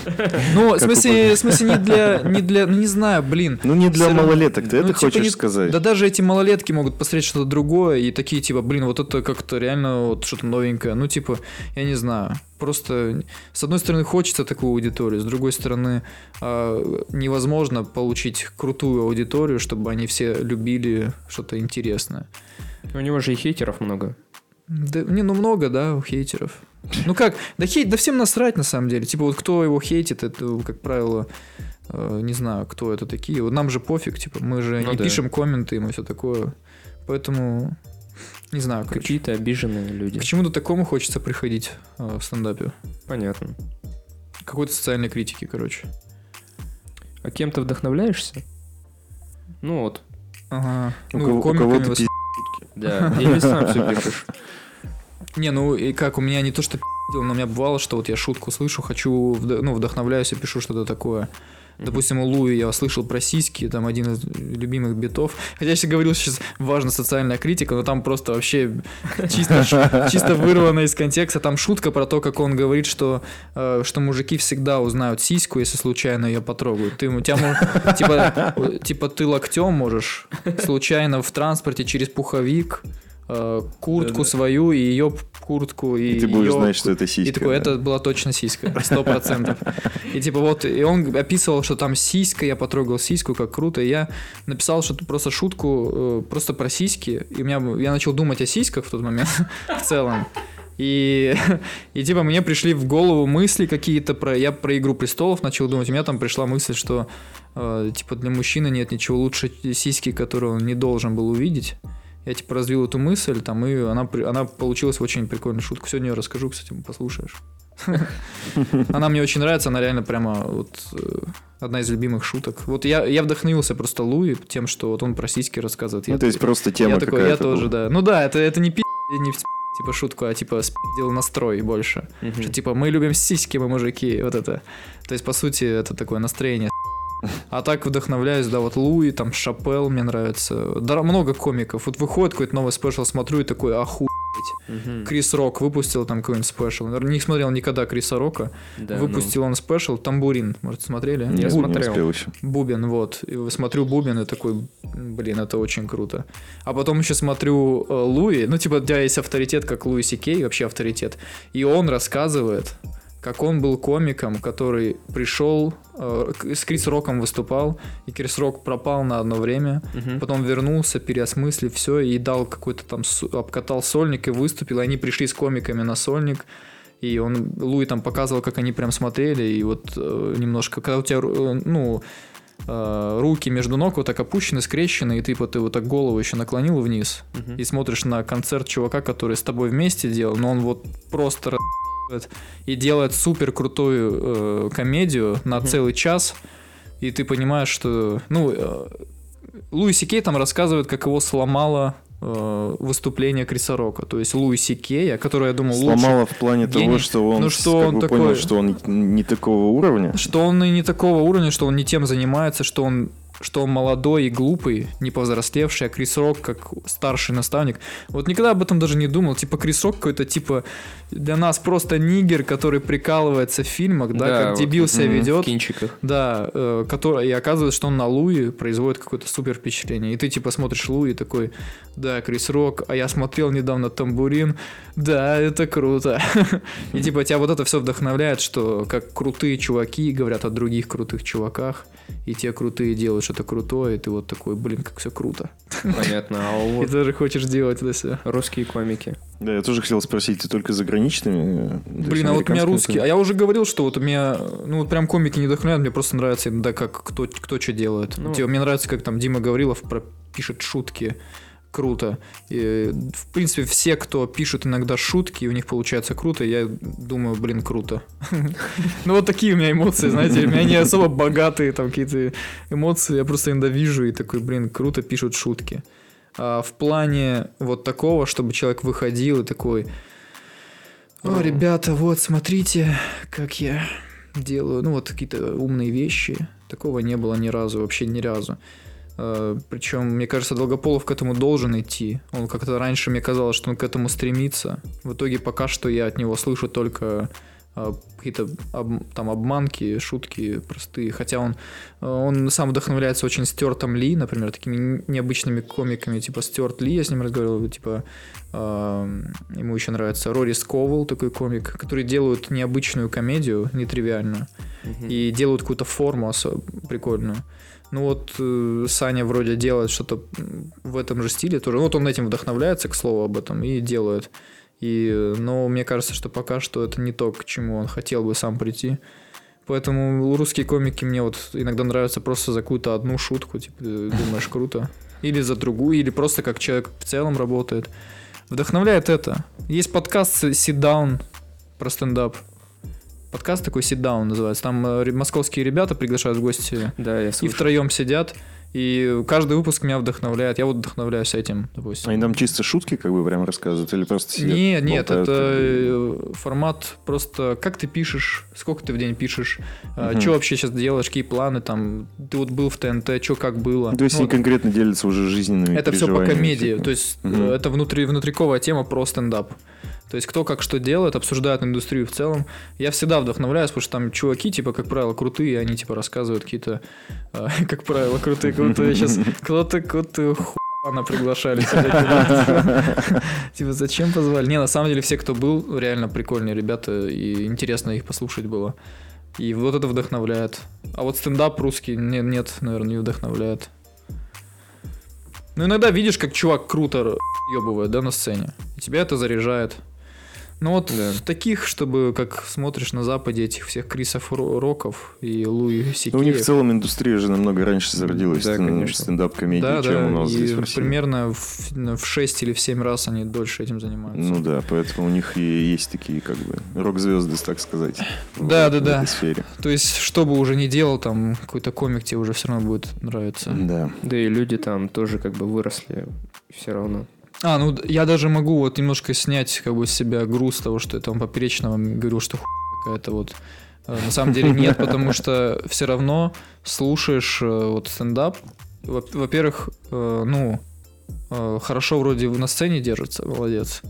<laughs> Ну, в смысле, в смысле не для, не для, ну не знаю, блин. Ну не для малолеток, ты ну, это типа, хочешь не- сказать? Да даже эти малолетки могут посмотреть что-то другое и такие типа, блин, вот это как-то реально вот что-то новенькое. Ну типа, я не знаю. Просто с одной стороны хочется такую аудиторию, с другой стороны а, невозможно получить крутую аудиторию, чтобы они все любили что-то интересное. У него же и хейтеров много. Да, не, ну много, да, у хейтеров. Ну как, да хейт, да всем насрать на самом деле. Типа вот кто его хейтит, это, как правило, э, не знаю, кто это такие. Вот нам же пофиг, типа, мы же Ну не да. пишем комменты, мы все такое. Поэтому, не знаю, короче. Какие-то обиженные люди. К чему-то такому хочется приходить э, в стендапе. Понятно. Какой-то социальной критики, короче. А кем ты вдохновляешься? Ну вот, Ага. У Ну, кого- у кого-то пиздец. да. Или сам все пишешь. <laughs> Не, ну и как, у меня не то, что пиздил, но у меня бывало, что вот я шутку слышу, хочу, ну, вдохновляюсь и пишу что-то такое. Допустим, у Луи я слышал про сиськи, там один из любимых битов. Хотя я сейчас говорил, сейчас важна социальная критика, но там просто вообще чисто, чисто вырвано из контекста. Там шутка про то, как он говорит, что, э, что мужики всегда узнают сиську, если случайно ее потрогают. Ты, у тебя, типа, типа ты локтем можешь случайно в транспорте через пуховик куртку Да-да. свою и ее куртку и, И ты будешь её знать, что это сиська. и такой, да. это была точно сиська, сто процентов. И типа вот, и он описывал, что там сиська, я потрогал сиську, как круто. И я написал что просто шутку э, просто про сиськи. И у меня, я начал думать о сиськах в тот момент <laughs> в целом. И, и типа мне пришли в голову мысли какие-то про... Я про «Игру престолов» начал думать. У меня там пришла мысль, что э, типа для мужчины нет ничего лучше сиськи, которую он не должен был увидеть. Я типа развил эту мысль, там, и она, она получилась очень прикольную шутку. Сегодня я расскажу, кстати, послушаешь. <laughs> Она мне очень нравится, она реально прямо вот э, одна из любимых шуток. Вот я, я вдохновился просто Луи тем, что вот он про сиськи рассказывает. Я Ну, то есть просто тема я такой, я тоже, да. Ну да, это, это не пи***, не в типа шутку, а типа спиздил настрой больше. Мгм. Что типа мы любим сиськи, мы мужики, вот это. То есть, по сути, это такое настроение. А так вдохновляюсь, да, вот Луи, там Шапел мне нравится. Да, много комиков. Вот выходит какой-то новый special, смотрю и такой, охуеть. Мгм. Крис Рок выпустил там какой-нибудь special. Не смотрел никогда Криса Рока. Да, ну, выпустил он special, Tamborine, может, смотрели? Не, Я не смотрел. успел еще. Бубен, вот. И смотрю Бубен и такой, блин, это очень круто. А потом еще смотрю э, Луи, ну, типа, у тебя есть авторитет, как Луи Си Кей, вообще авторитет. И он рассказывает, как он был комиком, который пришел, э, с Крис Роком выступал, и Крис Рок пропал на одно время, Мгм. потом вернулся, переосмыслив все, и дал какой-то там, обкатал сольник и выступил, и они пришли с комиками на сольник, и он, Луи там показывал, как они прям смотрели, и вот э, немножко, когда у тебя, э, ну, э, руки между ног вот так опущены, скрещены, и ты, вот, ты вот так голову еще наклонил вниз, Мгм. и смотришь на концерт чувака, который с тобой вместе делал, но он вот просто и делает супер крутую э, комедию на Мгм. целый час, и ты понимаешь, что, ну, э, Луи Сикей там рассказывает, как его сломало э, выступление Криса Рока, то есть Луи Сикея, который, я лучше Сломало в плане того, гений. что он, Ну, что как он бы такой- понял, что он не такого уровня. что он и не такого уровня, что он не тем занимается, что он что он молодой и глупый, не повзрослевший, а Крис Рок как старший наставник. Вот никогда об этом даже не думал. Типа Крис Рок какой-то типа для нас просто нигер, который прикалывается в фильмах, да, как вот, дебил себя В ведет. кинчиках. Да, э, который, и оказывается, что он на Луи производит какое-то супер впечатление. И ты типа смотришь Луи и такой, да, Крис Рок, а я смотрел недавно Тамбурин, да, это круто. И типа тебя вот это все вдохновляет, что как крутые чуваки говорят о других крутых чуваках, и те крутые делают что-то крутое, и ты вот такой, блин, как все круто. Понятно. А <laughs> И вот тоже хочешь делать это все. русские комики. Да, я тоже хотел спросить, ты только заграничными? э, Блин, а вот у меня русские. А я уже говорил, что вот у меня, ну вот прям комики не вдохновляют, мне просто нравится иногда, как кто, кто что делает. Ну. Типа, мне нравится, как там Дима Гаврилов про- пишет шутки. Круто. И, в принципе, все, кто пишет иногда шутки, у них получается круто, я думаю, блин, круто. <laughs> Ну, вот такие у меня эмоции, знаете, у меня не особо богатые там какие-то эмоции, я просто иногда вижу и такой, блин, круто пишут шутки. А в плане вот такого, чтобы человек выходил и такой, о, ребята, вот, смотрите, как я делаю, ну, вот какие-то умные вещи. Такого не было ни разу, вообще ни разу. Причем, мне кажется, Долгополов к этому должен идти. Он как-то раньше мне казалось, что он к этому стремится. В итоге пока что я от него слышу только а, какие-то об- там обманки, шутки простые. Хотя он, э, он сам вдохновляется очень Стюартом Ли, например, такими необычными комиками, типа Стюарт Ли, я с ним разговаривал, типа а, ему еще нравится Рори Сковел, такой комик, который делают необычную комедию, нетривиальную, Мгм. и делают какую-то форму осо- прикольную. Ну вот э, Саня вроде делает что-то в этом же стиле тоже. Ну, вот он этим вдохновляется, к слову, об этом, и делает. И, но мне кажется, что пока что это не то, к чему он хотел бы сам прийти. Поэтому русские комики мне вот иногда нравятся просто за какую-то одну шутку, типа, думаешь, круто. Или за другую, или просто как человек в целом работает. Вдохновляет это. Есть подкаст Sit Down про стендап. Подкаст такой Sit Down называется. Там э, московские ребята приглашают в гости Да, я и втроем сидят. И каждый выпуск меня вдохновляет. Я вот вдохновляюсь этим, допустим. Они там чисто шутки как бы прям рассказывают или просто сидят, Нет, нет, это э, формат просто как ты пишешь, сколько ты в день пишешь, Мгм. что вообще сейчас делаешь, какие планы там, ты вот был в ТНТ, что как было. То есть Ну, они конкретно делятся уже жизненными это все по комедии, типа. то есть э, это внутри, внутриковая тема про стендап. То есть кто как что делает, обсуждают индустрию в целом. Я всегда вдохновляюсь, потому что там чуваки, типа, как правило, крутые, они, типа, рассказывают какие-то, э, <laughs> как правило, крутые, крутые. Сейчас <laughs> кто-то, кто-то хуана приглашали. <laughs> Типа, зачем позвали? Не, на самом деле, все, кто был, реально прикольные ребята, и интересно их послушать было. И вот это вдохновляет. А вот стендап русский не- нет, наверное, не вдохновляет. Ну, иногда видишь, как чувак круто ебывает, да, на сцене. И тебя это заряжает. Ну вот Да. таких, чтобы как смотришь на Западе этих всех Крисов Ро- Роков и Луи Ну, Сикеев. у них в целом индустрия же намного раньше зародилась Да, стен- конечно. стендап-комедии, да, чем да, у нас и здесь в России. примерно в, в 6 или в 7 раз они дольше этим занимаются. Ну да, поэтому у них и есть такие как бы рок-звезды, так сказать. в- Да, да, в да. этой сфере. То есть, что бы уже ни делал, там какой-то комик тебе уже все равно будет нравиться. Да. Да и люди там тоже как бы выросли все равно. А, ну я даже могу вот немножко снять как бы с себя груз того, что я там поперечного говорил, что хуй какая-то вот. Э, На самом деле нет, потому что все равно слушаешь э, вот стендап. Во- Во-первых, э, ну, хорошо вроде на сцене держится, молодец.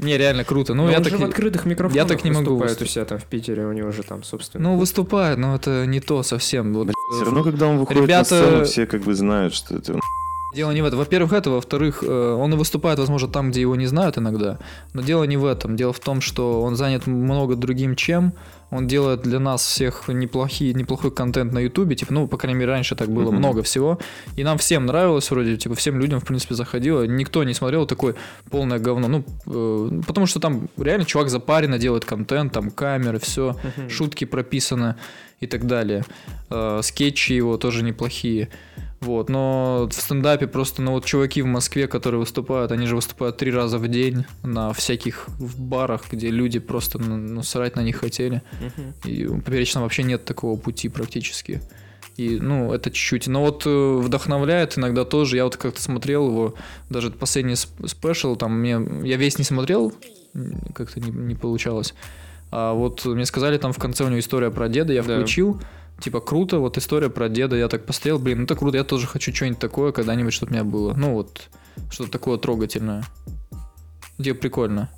Не, реально круто. Ну, я так в открытых микрофонах я так не могу выступает у себя там в Питере, у него же там, собственно. Ну, выступает, но это не то совсем. Все равно, когда он выходит на сцену, все как бы знают, что это Дело не в этом. Во-первых, это. Во-вторых, э, он и выступает, возможно, там, где его не знают иногда. Но дело не в этом. Дело в том, что он занят много другим чем. Он делает для нас всех неплохие, неплохой контент на Ютубе. Типа, ну, по крайней мере, раньше так было Мгм. много всего. И нам всем нравилось вроде, типа, всем людям, в принципе, заходило. Никто не смотрел такое полное говно. Ну, э, потому что там реально чувак запаренно делает контент, там камеры, все, Мгм. шутки прописаны и так далее. Э, скетчи его тоже неплохие. Вот, но в стендапе просто, ну вот чуваки в Москве, которые выступают, они же выступают три раза в день на всяких в барах, где люди просто ну, срать на них хотели. Мгм. И у Поперечного вообще нет такого пути практически. И, ну, это чуть-чуть. Но вот э, вдохновляет иногда тоже. Я вот как-то смотрел его, даже последний сп- спешл, там мне... Я весь не смотрел, как-то не, не получалось. А вот мне сказали, там в конце у него история про деда, я Да. включил. Типа, круто, вот история про деда, я так посмотрел, блин, ну это круто, я тоже хочу что-нибудь такое, когда-нибудь, чтобы у меня было. Ну вот, что-то такое трогательное. Где прикольно.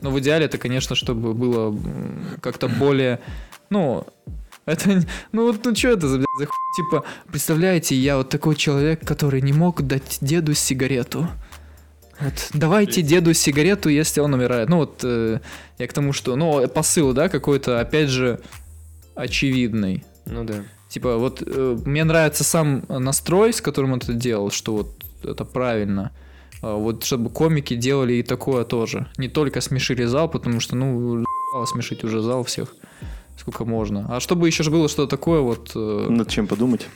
Но в идеале это, конечно, чтобы было как-то более, ну, это, ну вот, ну что это за, блядь, за хуй? Типа, представляете, я вот такой человек, который не мог дать деду сигарету. Вот, давайте деду сигарету, если он умирает. Ну вот, э, я к тому, что, ну, посыл, да, какой-то, опять же, очевидный. Ну да. Типа, вот э, мне нравится сам настрой, с которым он это делал, что вот это правильно. А вот чтобы комики делали и такое тоже. Не только смешили зал, потому что, ну, смешить уже зал всех. Сколько можно. А чтобы еще же было что-то такое вот... э, над чем подумать.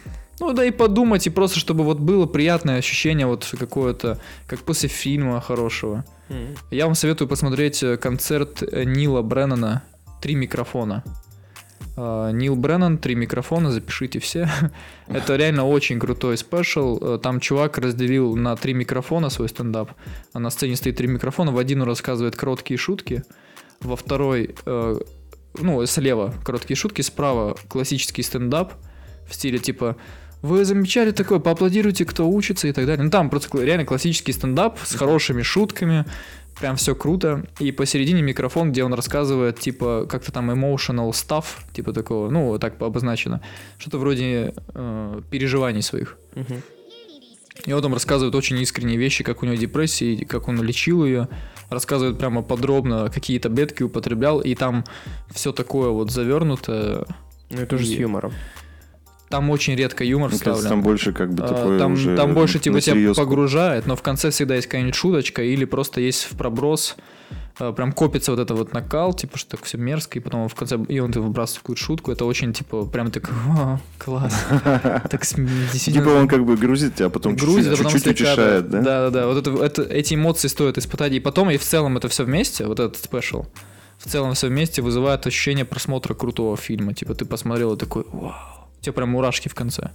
ну да и подумать, и просто чтобы вот было приятное ощущение вот какое-то, как после фильма хорошего. Мгм. Я вам советую посмотреть э, концерт э, Нила Бреннана «Три микрофона». А, Нил Бреннан, «Три микрофона», запишите все. <laughs> Это реально очень крутой спешл. Э, Там чувак разделил на три микрофона свой стендап. А на сцене стоит три микрофона. В один он рассказывает короткие шутки, во второй, э, ну, слева короткие шутки, справа классический стендап в стиле типа вы замечали такое, поаплодируйте, кто учится и так далее. Ну там просто реально классический стендап с хорошими шутками, прям все круто. И посередине микрофон, где он рассказывает, типа, как-то там emotional stuff, типа такого, ну, так обозначено. Что-то вроде э, переживаний своих. Мгм. И вот он рассказывает очень искренние вещи, как у него депрессия, как он лечил ее. Рассказывает прямо подробно, какие таблетки употреблял, и там все такое вот завернуто. Ну это с И- юмором. Там очень редко юмор Мне кажется, вставлен. там больше как бы А, такое там, уже там больше типа тебя погружает, но в конце всегда есть какая-нибудь шуточка или просто есть в проброс. а, Прям копится вот это вот накал, типа, что так все мерзко, и потом в конце, и он ты выбрасывает какую-то шутку, это очень, типа, прям так, «Вау, класс. <laughs> Так Типа он как бы грузит тебя, а потом чуть-чуть утешает, да? Да, да, да. Вот это, эти эмоции стоит испытать. И потом, и в целом это все вместе, вот этот спешл, в целом все вместе вызывает ощущение просмотра крутого фильма. Типа ты посмотрел и такой, вау. У тебя прям мурашки в конце.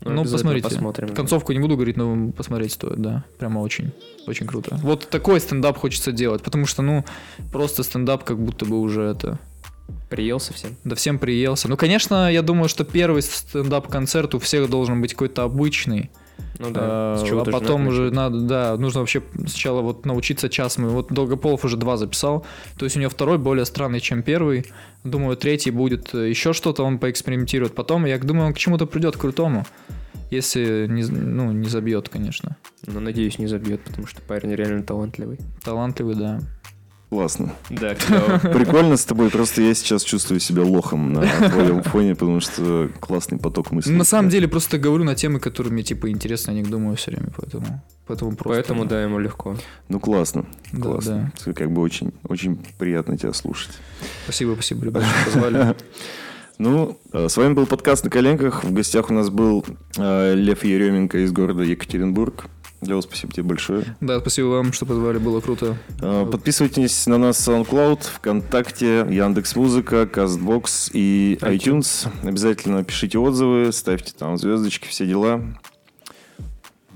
Ну, обязательно посмотрите. посмотрим. Концовку не буду говорить, но посмотреть стоит, да. Прямо очень, очень круто. Вот такой стендап хочется делать, потому что, ну, просто стендап как будто бы уже это... Приелся всем. Да всем приелся. Ну, конечно, я думаю, что первый стендап-концерт у всех должен быть какой-то обычный. Ну да. А, с а же потом уже надо, да, нужно вообще сначала вот научиться час. Мы вот Долгополов уже два записал. То есть у него второй более странный, чем первый. Думаю, третий будет э, еще что-то, он поэкспериментирует. Потом, я думаю, он к чему-то придет крутому. Если не, ну, не забьет, конечно. Но надеюсь, не забьет, потому что парень реально талантливый. Талантливый, да. Классно. Да, клево. Прикольно с тобой, просто я сейчас чувствую себя лохом на твоем фоне, потому что классный поток мыслей. На самом деле, просто говорю на темы, которые мне, типа, интересны, я не думаю все время, поэтому... Поэтому просто... Поэтому, да, ему легко. Ну, классно. Да, Классно. Как бы очень, очень приятно тебя слушать. Спасибо, спасибо, ребята, что позвали. <laughs> Ну, э, с вами был подкаст «На коленках». В гостях у нас был э, Лев Еременко из города Екатеринбург. Лева, спасибо тебе большое. Да, спасибо вам, что позвали, было круто. Э, Подписывайтесь на нас в SoundCloud, ВКонтакте, Яндекс.Музыка, Castbox и iTunes. Обязательно пишите отзывы, ставьте там звездочки, все дела.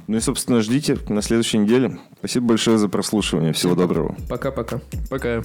Ну и, собственно, ждите на следующей неделе. Спасибо большое за прослушивание. Всего доброго. Пока-пока. Пока.